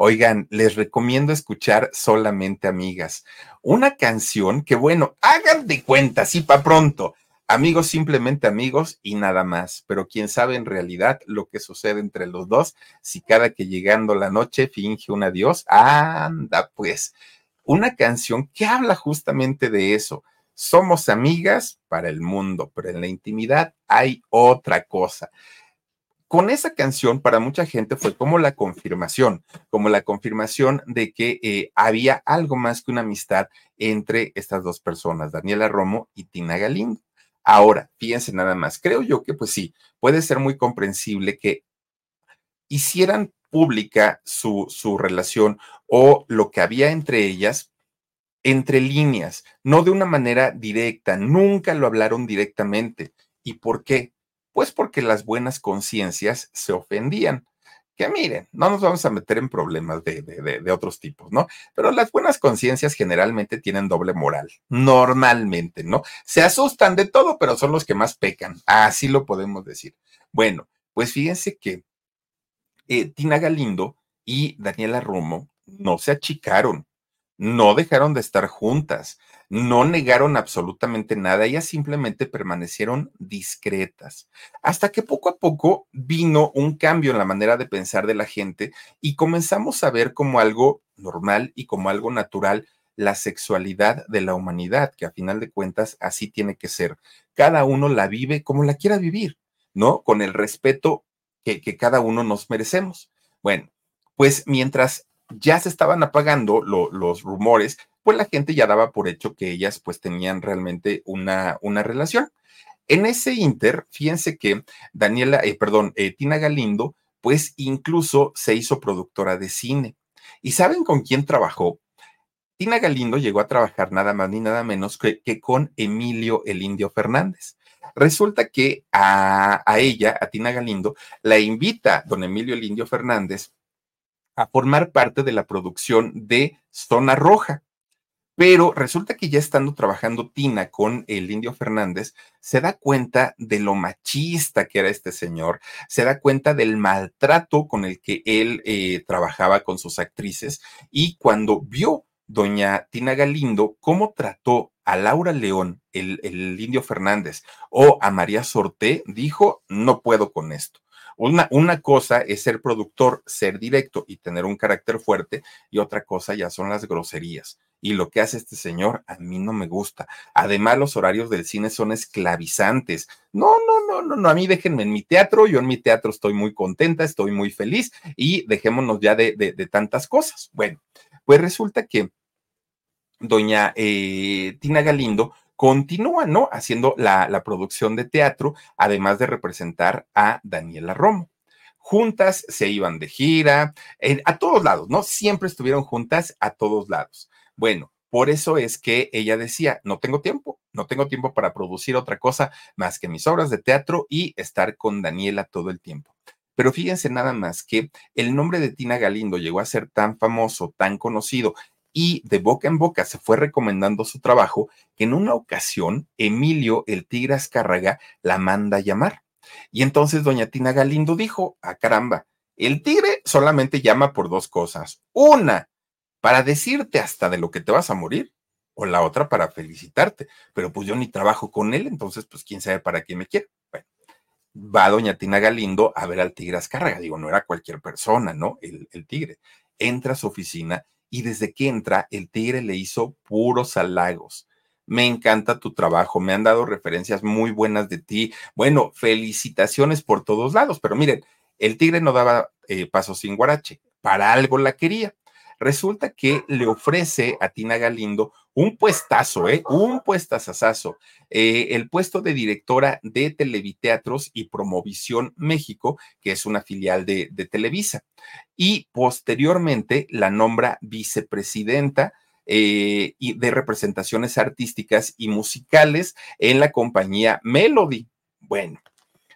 Oigan, les recomiendo escuchar solamente amigas. Una canción que, bueno, hagan de cuenta, sí, para pronto. Amigos, simplemente amigos y nada más. Pero quién sabe en realidad lo que sucede entre los dos si cada que llegando la noche finge un adiós. Anda, pues. Una canción que habla justamente de eso. Somos amigas para el mundo, pero en la intimidad hay otra cosa con esa canción para mucha gente fue como la confirmación, como la confirmación de que eh, había algo más que una amistad entre estas dos personas, Daniela Romo y Tina Galindo. Ahora, fíjense nada más, creo yo que pues sí, puede ser muy comprensible que hicieran pública su, su relación o lo que había entre ellas entre líneas, no de una manera directa, nunca lo hablaron directamente. ¿Y por qué? Pues porque las buenas conciencias se ofendían. Que miren, no nos vamos a meter en problemas de, otros tipos, ¿no? Pero las buenas conciencias generalmente tienen doble moral, normalmente, ¿no? Se asustan de todo, pero son los que más pecan, así lo podemos decir. Bueno, pues fíjense que eh, Tina Galindo y Daniela Romo no se achicaron, no dejaron de estar juntas, no negaron absolutamente nada, ellas simplemente permanecieron discretas, hasta que poco a poco vino un cambio en la manera de pensar de la gente y comenzamos a ver como algo normal y como algo natural la sexualidad de la humanidad, que a final de cuentas así tiene que ser. Cada uno la vive como la quiera vivir, ¿no? Con el respeto que, cada uno nos merecemos. Bueno, pues mientras ya se estaban apagando los rumores, pues la gente ya daba por hecho que ellas pues tenían realmente una, una relación. En ese inter, fíjense que Daniela, eh, perdón, eh, Tina Galindo, pues incluso se hizo productora de cine. ¿Y saben con quién trabajó? Tina Galindo llegó a trabajar nada más ni nada menos que, con Emilio el Indio Fernández. Resulta que a, a, ella, a Tina Galindo, la invita don Emilio el Indio Fernández a formar parte de la producción de Zona Roja. Pero resulta que ya estando trabajando Tina con el Indio Fernández, se da cuenta de lo machista que era este señor, se da cuenta del maltrato con el que él eh, trabajaba con sus actrices y cuando vio doña Tina Galindo cómo trató a Laura León, el, Indio Fernández, o a María Sorté, dijo, no puedo con esto. Una, una, cosa es ser productor, ser directo y tener un carácter fuerte, y otra cosa ya son las groserías. Y lo que hace este señor a mí no me gusta. Además, los horarios del cine son esclavizantes. No, no, no, no, no. A mí déjenme en mi teatro. Yo en mi teatro estoy muy contenta, estoy muy feliz y dejémonos ya de, de tantas cosas. Bueno, pues resulta que doña eh, Tina Galindo continúa, ¿no? Haciendo la, la, producción de teatro, además de representar a Daniela Romo. Juntas se iban de gira, a todos lados, ¿no? Siempre estuvieron juntas a todos lados. Bueno, por eso es que ella decía, no tengo tiempo, no tengo tiempo para producir otra cosa más que mis obras de teatro y estar con Daniela todo el tiempo. Pero fíjense nada más que el nombre de Tina Galindo llegó a ser tan famoso, tan conocido y de boca en boca se fue recomendando su trabajo que en una ocasión Emilio el Tigre Azcárraga la manda a llamar. Y entonces doña Tina Galindo dijo, a ah, caramba, el tigre solamente llama por dos cosas. Una, para decirte hasta de lo que te vas a morir, o la otra para felicitarte. Pero pues yo ni trabajo con él, entonces pues quién sabe para qué me quiere. Bueno, va doña Tina Galindo a ver al tigre Azcárraga. Digo, no era cualquier persona, ¿no? El, el tigre. Entra a su oficina y desde que entra, el tigre le hizo puros halagos. Me encanta tu trabajo, me han dado referencias muy buenas de ti. Bueno, felicitaciones por todos lados, pero miren, el tigre no daba eh, paso sin guarache, para algo la quería. Resulta que le ofrece a Tina Galindo un puestazo, ¿eh? Un puestazazazo. Eh, el puesto de directora de Televiteatros y Promovisión México, que es una filial de, Televisa. Y posteriormente la nombra vicepresidenta eh, de representaciones artísticas y musicales en la compañía Melody. Bueno,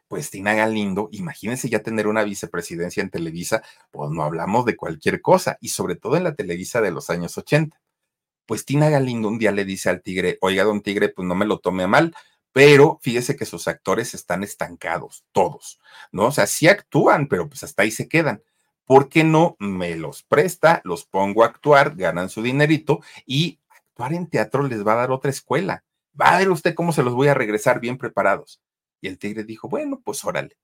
pues Tina Galindo, imagínense ya tener una vicepresidencia en Televisa, pues no hablamos de cualquier cosa, y sobre todo en la Televisa de los años 80. Pues Tina Galindo un día le dice al tigre, oiga, don tigre, pues no me lo tome mal, pero fíjese que sus actores están estancados, todos, ¿no? O sea, sí actúan, pero pues hasta ahí se quedan. ¿Por qué no me los presta, los pongo a actuar, ganan su dinerito y actuar en teatro les va a dar otra escuela? Va a ver usted cómo se los voy a regresar bien preparados. Y el tigre dijo, bueno, pues órale.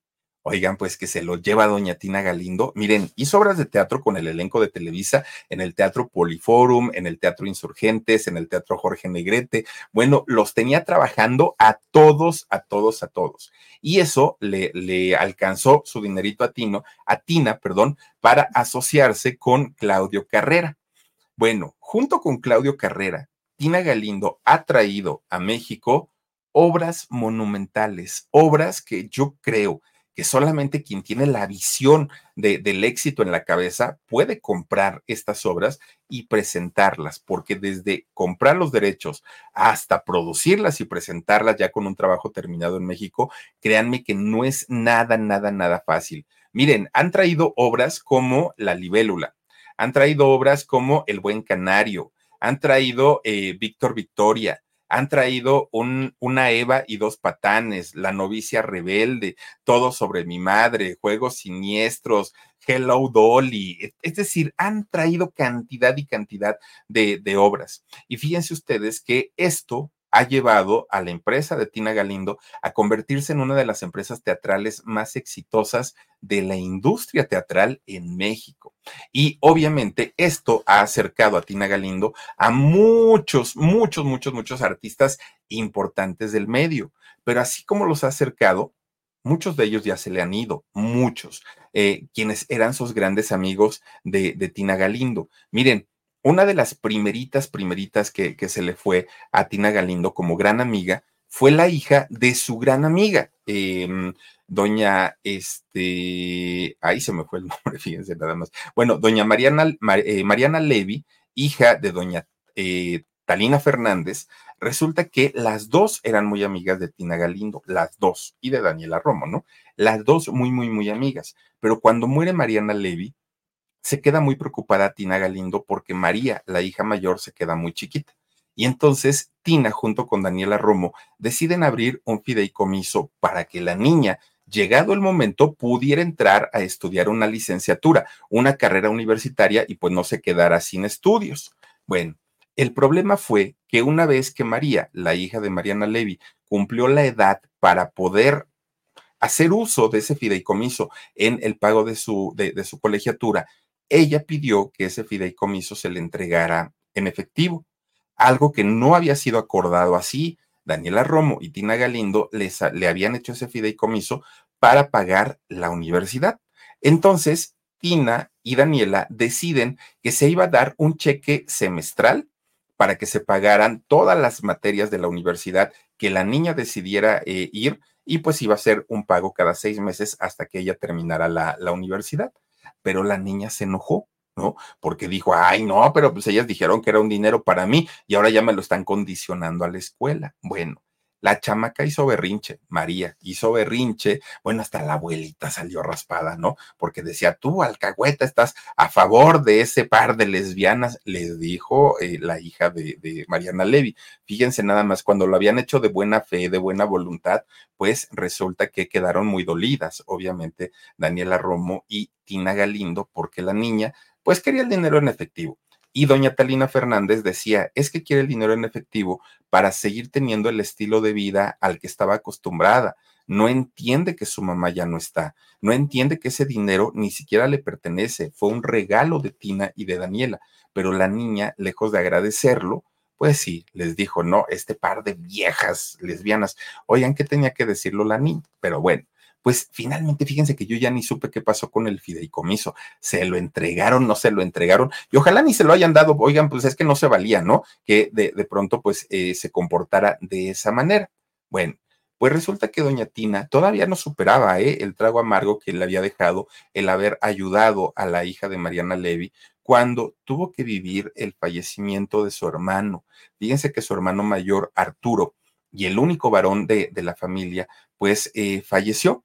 Oigan, pues que se lo lleva doña Tina Galindo. Miren, hizo obras de teatro con el elenco de Televisa en el Teatro Poliforum, en el Teatro Insurgentes, en el Teatro Jorge Negrete. Bueno, los tenía trabajando a todos, a todos, a todos. Y eso le, le alcanzó su dinerito a Tino, a Tina, perdón, para asociarse con Claudio Carrera. Bueno, junto con Claudio Carrera, Tina Galindo ha traído a México obras monumentales, obras que yo creo que solamente quien tiene la visión del éxito en la cabeza puede comprar estas obras y presentarlas, porque desde comprar los derechos hasta producirlas y presentarlas ya con un trabajo terminado en México, créanme que no es nada, nada, nada fácil. Miren, han traído obras como La Libélula, han traído obras como El Buen Canario, han traído eh, Víctor Victoria, han traído un, una Eva y dos patanes, la novicia rebelde, todo sobre mi madre, juegos siniestros, Hello Dolly, es decir, han traído cantidad y cantidad de, de obras. Y fíjense ustedes que esto ha llevado a la empresa de Tina Galindo a convertirse en una de las empresas teatrales más exitosas de la industria teatral en México. Y obviamente esto ha acercado a Tina Galindo a muchos, muchos, muchos, muchos artistas importantes del medio. Pero así como los ha acercado, muchos de ellos ya se le han ido, muchos, eh, quienes eran sus grandes amigos de, de Tina Galindo. Miren, una de las primeritas, primeritas que, se le fue a Tina Galindo como gran amiga fue la hija de su gran amiga, eh, doña, este, ahí se me fue el nombre, fíjense nada más. Bueno, doña Mariana, eh, Mariana Levy, hija de doña eh, Talina Fernández, resulta que las dos eran muy amigas de Tina Galindo, las dos, y de Daniela Romo, ¿no? Las dos muy, muy, muy amigas. Pero cuando muere Mariana Levy, se queda muy preocupada Tina Galindo porque María, la hija mayor, se queda muy chiquita. Y entonces Tina, junto con Daniela Romo, deciden abrir un fideicomiso para que la niña, llegado el momento, pudiera entrar a estudiar una licenciatura, una carrera universitaria y pues no se quedara sin estudios. Bueno, el problema fue que una vez que María, la hija de Mariana Levy, cumplió la edad para poder hacer uso de ese fideicomiso en el pago de su, de, de su colegiatura, ella pidió que ese fideicomiso se le entregara en efectivo, algo que no había sido acordado así. Daniela Romo y Tina Galindo les, le habían hecho ese fideicomiso para pagar la universidad. Entonces, Tina y Daniela deciden que se iba a dar un cheque semestral para que se pagaran todas las materias de la universidad que la niña decidiera eh, ir y pues iba a ser un pago cada seis meses hasta que ella terminara la, la universidad pero la niña se enojó, ¿no? Porque dijo, ay, no, pero pues ellas dijeron que era un dinero para mí y ahora ya me lo están condicionando a la escuela. Bueno, la chamaca hizo berrinche, María hizo berrinche, bueno, hasta la abuelita salió raspada, ¿no? Porque decía, tú, alcahueta, estás a favor de ese par de lesbianas, les dijo eh, la hija de, de, Mariana Levy. Fíjense nada más, cuando lo habían hecho de buena fe, de buena voluntad, pues resulta que quedaron muy dolidas, obviamente, Daniela Romo y Tina Galindo, porque la niña, pues quería el dinero en efectivo. Y doña Talina Fernández decía, es que quiere el dinero en efectivo para seguir teniendo el estilo de vida al que estaba acostumbrada. No entiende que su mamá ya no está. No entiende que ese dinero ni siquiera le pertenece. Fue un regalo de Tina y de Daniela. Pero la niña, lejos de agradecerlo, pues sí, les dijo, no, este par de viejas lesbianas. Oigan, ¿qué tenía que decirlo la niña? Pero bueno, pues finalmente fíjense que yo ya ni supe qué pasó con el fideicomiso. Se lo entregaron, no se lo entregaron, y ojalá ni se lo hayan dado. Oigan, pues es que no se valía, ¿no? Que de, de pronto pues eh, se comportara de esa manera. Bueno, pues resulta que doña Tina todavía no superaba ¿eh? el trago amargo que le había dejado el haber ayudado a la hija de Mariana Levy cuando tuvo que vivir el fallecimiento de su hermano. Fíjense que su hermano mayor, Arturo, y el único varón de, de la familia, pues eh, falleció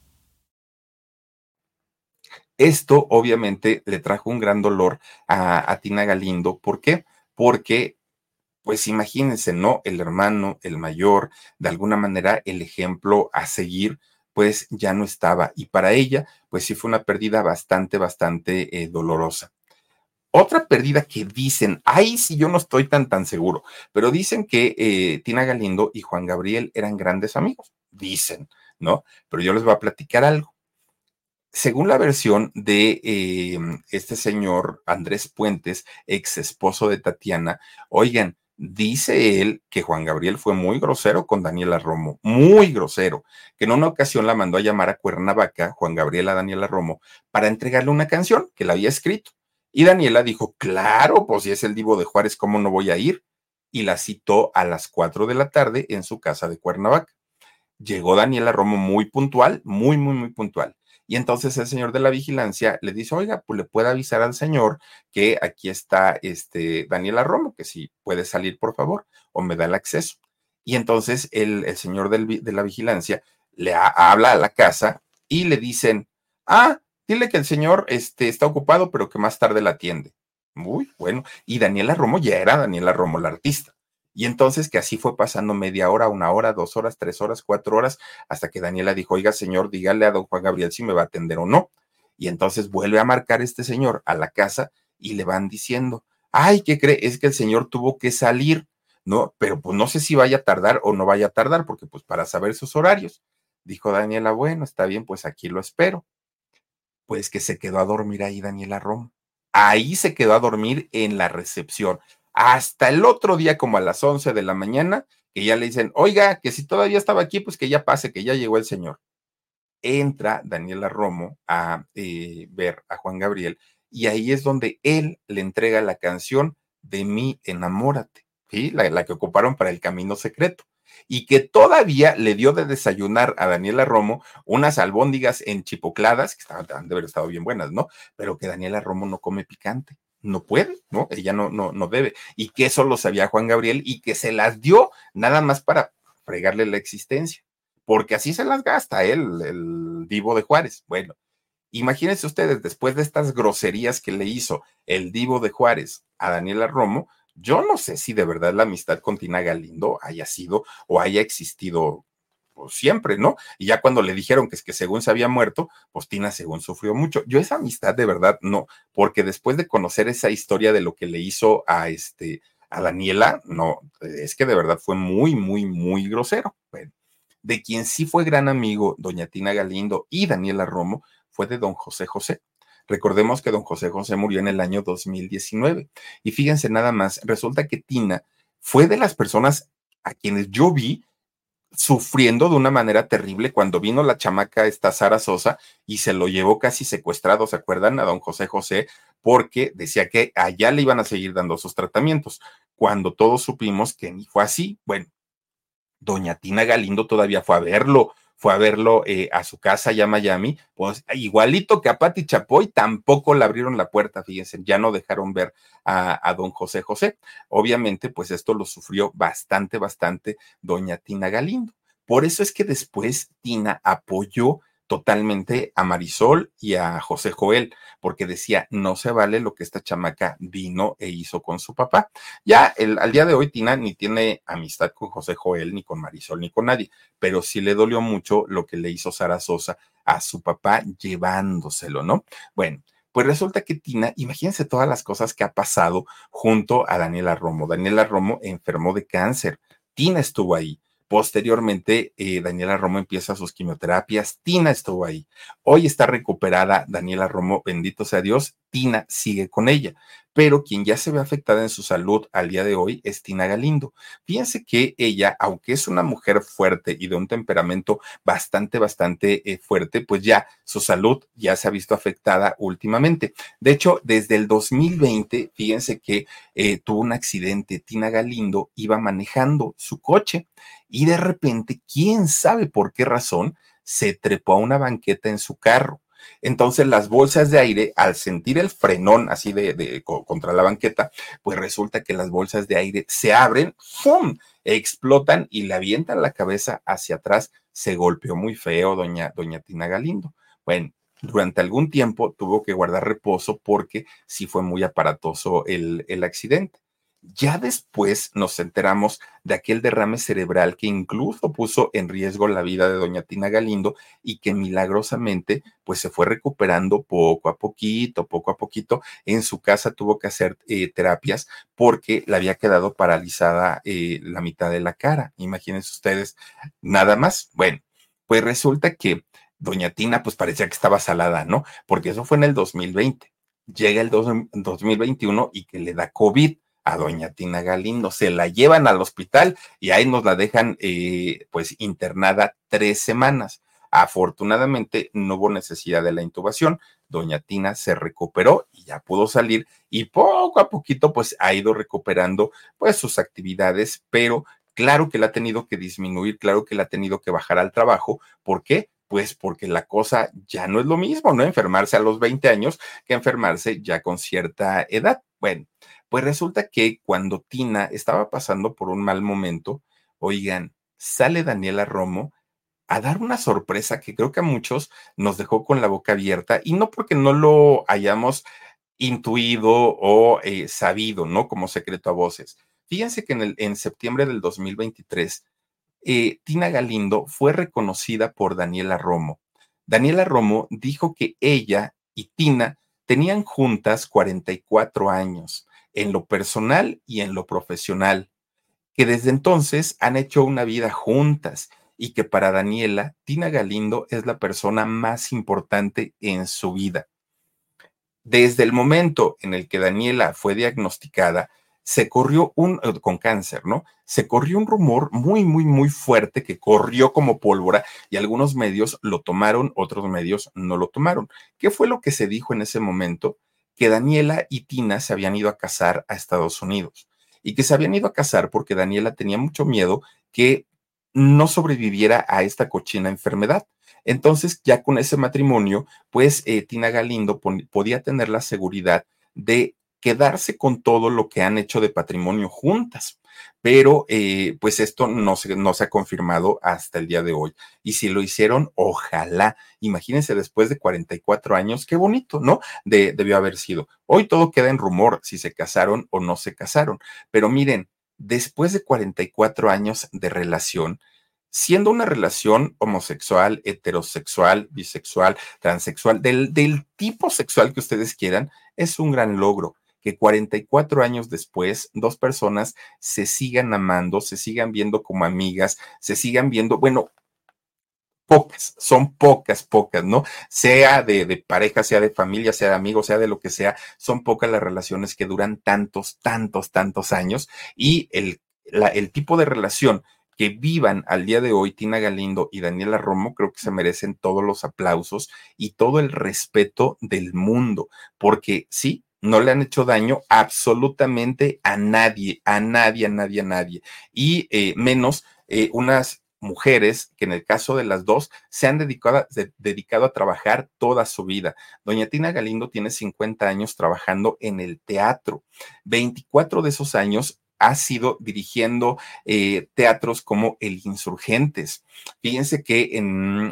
Esto obviamente le trajo un gran dolor a, Tina Galindo. ¿Por qué? Porque, pues imagínense, ¿no? El hermano, el mayor, de alguna manera el ejemplo a seguir, pues ya no estaba. Y para ella, pues sí fue una pérdida bastante, bastante eh, dolorosa. Otra pérdida que dicen, ahí sí yo no estoy tan, tan seguro, pero dicen que eh, Tina Galindo y Juan Gabriel eran grandes amigos, dicen, ¿no? Pero yo les voy a platicar algo según la versión de eh, este señor Andrés Puentes, ex esposo de Tatiana, oigan, dice él que Juan Gabriel fue muy grosero con Daniela Romo, muy grosero, que en una ocasión la mandó a llamar a Cuernavaca, Juan Gabriel a Daniela Romo, para entregarle una canción que la había escrito. Y Daniela dijo, claro, pues si es el divo de Juárez, ¿cómo no voy a ir? y la citó a las 4 de la tarde en su casa de Cuernavaca. Llegó Daniela Romo muy puntual, muy, muy, muy puntual. Y entonces el señor de la vigilancia le dice, oiga, pues le puede avisar al señor que aquí está este Daniela Romo, que si puede salir, por favor, o me da el acceso. Y entonces el, señor de la vigilancia le habla a la casa y le dicen, ah, dile que el señor este, está ocupado, pero que más tarde la atiende. Muy bueno. Y Daniela Romo ya era Daniela Romo, la artista. Y entonces que así fue pasando media hora, una hora, dos horas, tres horas, cuatro horas, hasta que Daniela dijo, oiga señor, dígale a don Juan Gabriel si me va a atender o no. Y entonces vuelve a marcar este señor a la casa y le van diciendo, ay, ¿qué cree? Es que el señor tuvo que salir, ¿no? Pero pues no sé si vaya a tardar o no vaya a tardar, porque pues para saber sus horarios. Dijo Daniela, bueno, está bien, pues aquí lo espero. Pues que se quedó a dormir ahí Daniela Romo. Ahí se quedó a dormir en la recepción hasta el otro día como a las 11 de la mañana, que ya le dicen, oiga, que si todavía estaba aquí, pues que ya pase, que ya llegó el señor. Entra Daniela Romo a eh, ver a Juan Gabriel y ahí es donde él le entrega la canción de mí, enamórate, ¿sí? la, que ocuparon para el camino secreto y que todavía le dio de desayunar a Daniela Romo unas albóndigas enchipocladas, que estaban, de haber estado bien buenas, ¿no? Pero que Daniela Romo no come picante no puede, ¿no? Ella no, no, no debe. Y que eso lo sabía Juan Gabriel y que se las dio nada más para fregarle la existencia, porque así se las gasta él, el divo de Juárez. Bueno, imagínense ustedes, después de estas groserías que le hizo el divo de Juárez a Daniela Romo, yo no sé si de verdad la amistad con Tina Galindo haya sido o haya existido pues, siempre, ¿no? Y ya cuando le dijeron que que según se había muerto, pues Tina según sufrió mucho. Yo esa amistad de verdad no, porque después de conocer esa historia de lo que le hizo a este a Daniela, no, es que de verdad fue muy, muy, muy grosero. De quien sí fue gran amigo, doña Tina Galindo y Daniela Romo, fue de don José José. Recordemos que don José José murió en el año 2019. Y fíjense nada más, resulta que Tina fue de las personas a quienes yo vi sufriendo de una manera terrible cuando vino la chamaca esta Sara Sosa y se lo llevó casi secuestrado, ¿se acuerdan? A don José José, porque decía que allá le iban a seguir dando sus tratamientos, cuando todos supimos que ni fue así. Bueno, doña Tina Galindo todavía fue a verlo, fue a verlo eh, a su casa en Miami, pues igualito que a Pati Chapoy, tampoco le abrieron la puerta, fíjense, ya no dejaron ver a, don José José. Obviamente, pues esto lo sufrió bastante, bastante doña Tina Galindo. Por eso es que después Tina apoyó totalmente a Marisol y a José Joel, porque decía, no se vale lo que esta chamaca vino e hizo con su papá. Ya el, al día de hoy Tina ni tiene amistad con José Joel, ni con Marisol, ni con nadie, pero sí le dolió mucho lo que le hizo Sara Sosa a su papá llevándoselo, ¿no? Bueno. Pues resulta que Tina, imagínense todas las cosas que ha pasado junto a Daniela Romo. Daniela Romo enfermó de cáncer. Tina estuvo ahí. Posteriormente, eh, Daniela Romo empieza sus quimioterapias. Tina estuvo ahí. Hoy está recuperada Daniela Romo, bendito sea Dios. Tina sigue con ella pero quien ya se ve afectada en su salud al día de hoy es Tina Galindo. Fíjense que ella, aunque es una mujer fuerte y de un temperamento bastante, bastante eh, fuerte, pues ya su salud ya se ha visto afectada últimamente. De hecho, desde el 2020, fíjense que eh, tuvo un accidente. Tina Galindo iba manejando su coche y de repente, quién sabe por qué razón, se trepó a una banqueta en su carro entonces las bolsas de aire, al sentir el frenón así de, contra la banqueta, pues resulta que las bolsas de aire se abren, ¡fum! explotan y le avientan la cabeza hacia atrás. Se golpeó muy feo doña, doña Tina Galindo. Bueno, durante algún tiempo tuvo que guardar reposo porque sí fue muy aparatoso el, el accidente. Ya después nos enteramos de aquel derrame cerebral que incluso puso en riesgo la vida de doña Tina Galindo y que milagrosamente pues se fue recuperando poco a poquito, poco a poquito. En su casa tuvo que hacer eh, terapias porque le había quedado paralizada eh, la mitad de la cara. Imagínense ustedes, nada más. Bueno, pues resulta que doña Tina pues parecía que estaba salada, ¿no? Porque eso fue en el 2020. Llega el 2021 y que le da COVID a doña Tina Galindo. Se la llevan al hospital y ahí nos la dejan eh, pues internada tres semanas. Afortunadamente no hubo necesidad de la intubación. Doña Tina se recuperó y ya pudo salir y poco a poquito pues ha ido recuperando pues sus actividades, pero claro que la ha tenido que disminuir, claro que la ha tenido que bajar al trabajo. ¿Por qué? Pues porque la cosa ya no es lo mismo, ¿no? Enfermarse a los 20 años que enfermarse ya con cierta edad. Bueno, pues resulta que cuando Tina estaba pasando por un mal momento, oigan, sale Daniela Romo a dar una sorpresa que creo que a muchos nos dejó con la boca abierta y no porque no lo hayamos intuido o eh, sabido, ¿no? Como secreto a voces. Fíjense que en, el, en septiembre del 2023 eh, Tina Galindo fue reconocida por Daniela Romo. Daniela Romo dijo que ella y Tina tenían juntas 44 años en lo personal y en lo profesional, que desde entonces han hecho una vida juntas y que para Daniela, Tina Galindo es la persona más importante en su vida. Desde el momento en el que Daniela fue diagnosticada, se corrió un, eh, con cáncer, ¿no? Se corrió un rumor muy, muy, muy fuerte que corrió como pólvora y algunos medios lo tomaron, otros medios no lo tomaron. ¿Qué fue lo que se dijo en ese momento? Que Daniela y Tina se habían ido a casar a Estados Unidos y que se habían ido a casar porque Daniela tenía mucho miedo que no sobreviviera a esta cochina enfermedad. Entonces, ya con ese matrimonio, pues eh, Tina Galindo podía tener la seguridad de quedarse con todo lo que han hecho de patrimonio juntas. Pero eh, pues esto no se, no se ha confirmado hasta el día de hoy. Y si lo hicieron, ojalá, imagínense después de 44 años, qué bonito, ¿no? De, debió haber sido. Hoy todo queda en rumor si se casaron o no se casaron. Pero miren, después de 44 años de relación, siendo una relación homosexual, heterosexual, bisexual, transexual, del, del tipo sexual que ustedes quieran, es un gran logro que 44 años después dos personas se sigan amando, se sigan viendo como amigas, se sigan viendo, bueno, pocas, son pocas, pocas, ¿no? Sea de, de, pareja, sea de familia, sea de amigos, sea de lo que sea, son pocas las relaciones que duran tantos, tantos, tantos años y el, la, el tipo de relación que vivan al día de hoy Tina Galindo y Daniela Romo, creo que se merecen todos los aplausos y todo el respeto del mundo, porque sí, no le han hecho daño absolutamente a nadie, a nadie, a nadie, a nadie. Y eh, menos eh, unas mujeres que en el caso de las dos se han dedicado a, dedicado a trabajar toda su vida. Doña Tina Galindo tiene 50 años trabajando en el teatro. 24 de esos años ha sido dirigiendo eh, teatros como El Insurgentes. Fíjense que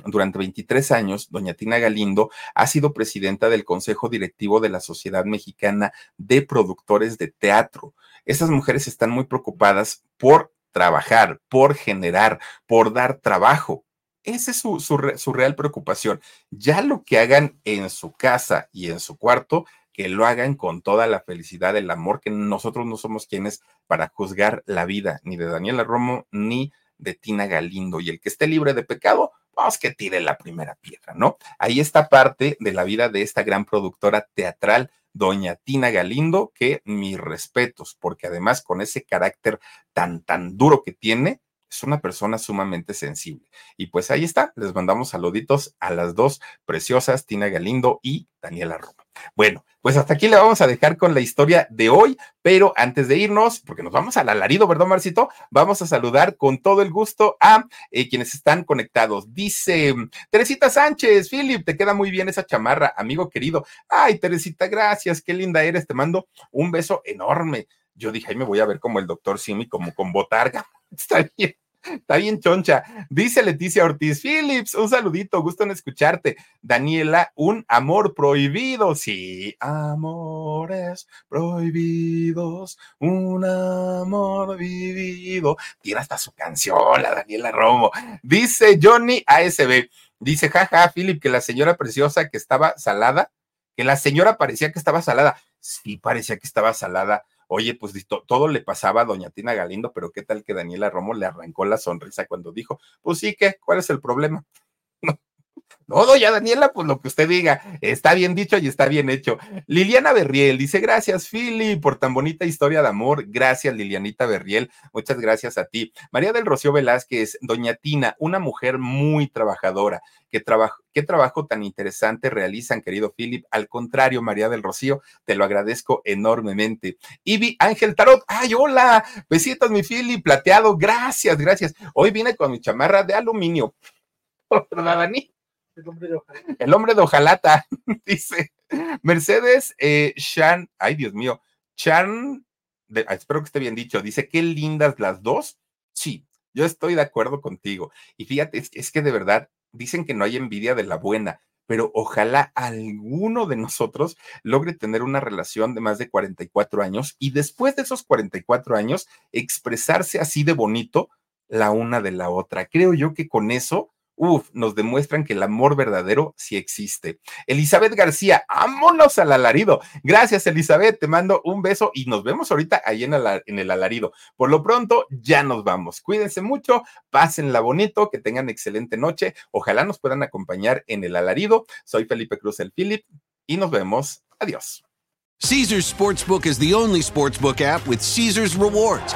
durante 23 años, doña Tina Galindo ha sido presidenta del Consejo Directivo de la Sociedad Mexicana de Productores de Teatro. Estas mujeres están muy preocupadas por trabajar, por generar, por dar trabajo. Esa es su, su, su, real preocupación. Ya lo que hagan en su casa y en su cuarto, que lo hagan con toda la felicidad, el amor, que nosotros no somos quienes para juzgar la vida ni de Daniela Romo ni de Tina Galindo. Y el que esté libre de pecado, pues que tire la primera piedra, ¿no? Ahí está parte de la vida de esta gran productora teatral, doña Tina Galindo, que mis respetos, porque además con ese carácter tan, tan duro que tiene, es una persona sumamente sensible. Y pues ahí está, les mandamos saluditos a las dos preciosas, Tina Galindo y Daniela Roma. Bueno, pues hasta aquí le vamos a dejar con la historia de hoy, pero antes de irnos, porque nos vamos al alarido, ¿verdad, Marcito? Vamos a saludar con todo el gusto a eh, quienes están conectados. Dice Teresita Sánchez, Philip, te queda muy bien esa chamarra, amigo querido. Ay, Teresita, gracias, qué linda eres, te mando un beso enorme. Yo dije, ahí me voy a ver como el doctor Simi, como con botarga. Está bien. Está bien choncha. Dice Leticia Ortiz Phillips, un saludito, gusto en escucharte. Daniela, un amor prohibido. Sí, amores prohibidos, un amor vivido. Tiene hasta su canción, la Daniela Romo. Dice Johnny ASB. Dice, jaja, Philip, que la señora preciosa que estaba salada, que la señora parecía que estaba salada. Sí, parecía que estaba salada Oye, pues todo le pasaba a doña Tina Galindo, pero qué tal que Daniela Romo le arrancó la sonrisa cuando dijo, pues sí, ¿qué? ¿Cuál es el problema? No, doña Daniela, pues lo que usted diga, está bien dicho y está bien hecho. Liliana Berriel dice, gracias, Philly, por tan bonita historia de amor. Gracias, Lilianita Berriel. Muchas gracias a ti. María del Rocío Velázquez, doña Tina, una mujer muy trabajadora. ¿Qué trabajo, qué trabajo tan interesante realizan, querido Philip. Al contrario, María del Rocío, te lo agradezco enormemente. Ivy Ángel Tarot, ay, hola, besitos, mi Philip, plateado, gracias, gracias. Hoy vine con mi chamarra de aluminio. ¿Verdad, Dani? El hombre de hojalata, dice Mercedes eh, Chan, ay Dios mío, Chan, espero que esté bien dicho, dice, qué lindas las dos. Sí, yo estoy de acuerdo contigo. Y fíjate, es, es que de verdad dicen que no hay envidia de la buena, pero ojalá alguno de nosotros logre tener una relación de más de 44 años y después de esos 44 años expresarse así de bonito la una de la otra. Creo yo que con eso uf, nos demuestran que el amor verdadero sí existe. Elizabeth García, vámonos al alarido. Gracias, Elizabeth, te mando un beso y nos vemos ahorita ahí en, en el alarido. Por lo pronto, ya nos vamos. Cuídense mucho, pásenla bonito, que tengan excelente noche. Ojalá nos puedan acompañar en el alarido. Soy Felipe Cruz, el Philip, y nos vemos. Adiós. Caesars Sportsbook is the only sportsbook app with Caesars rewards.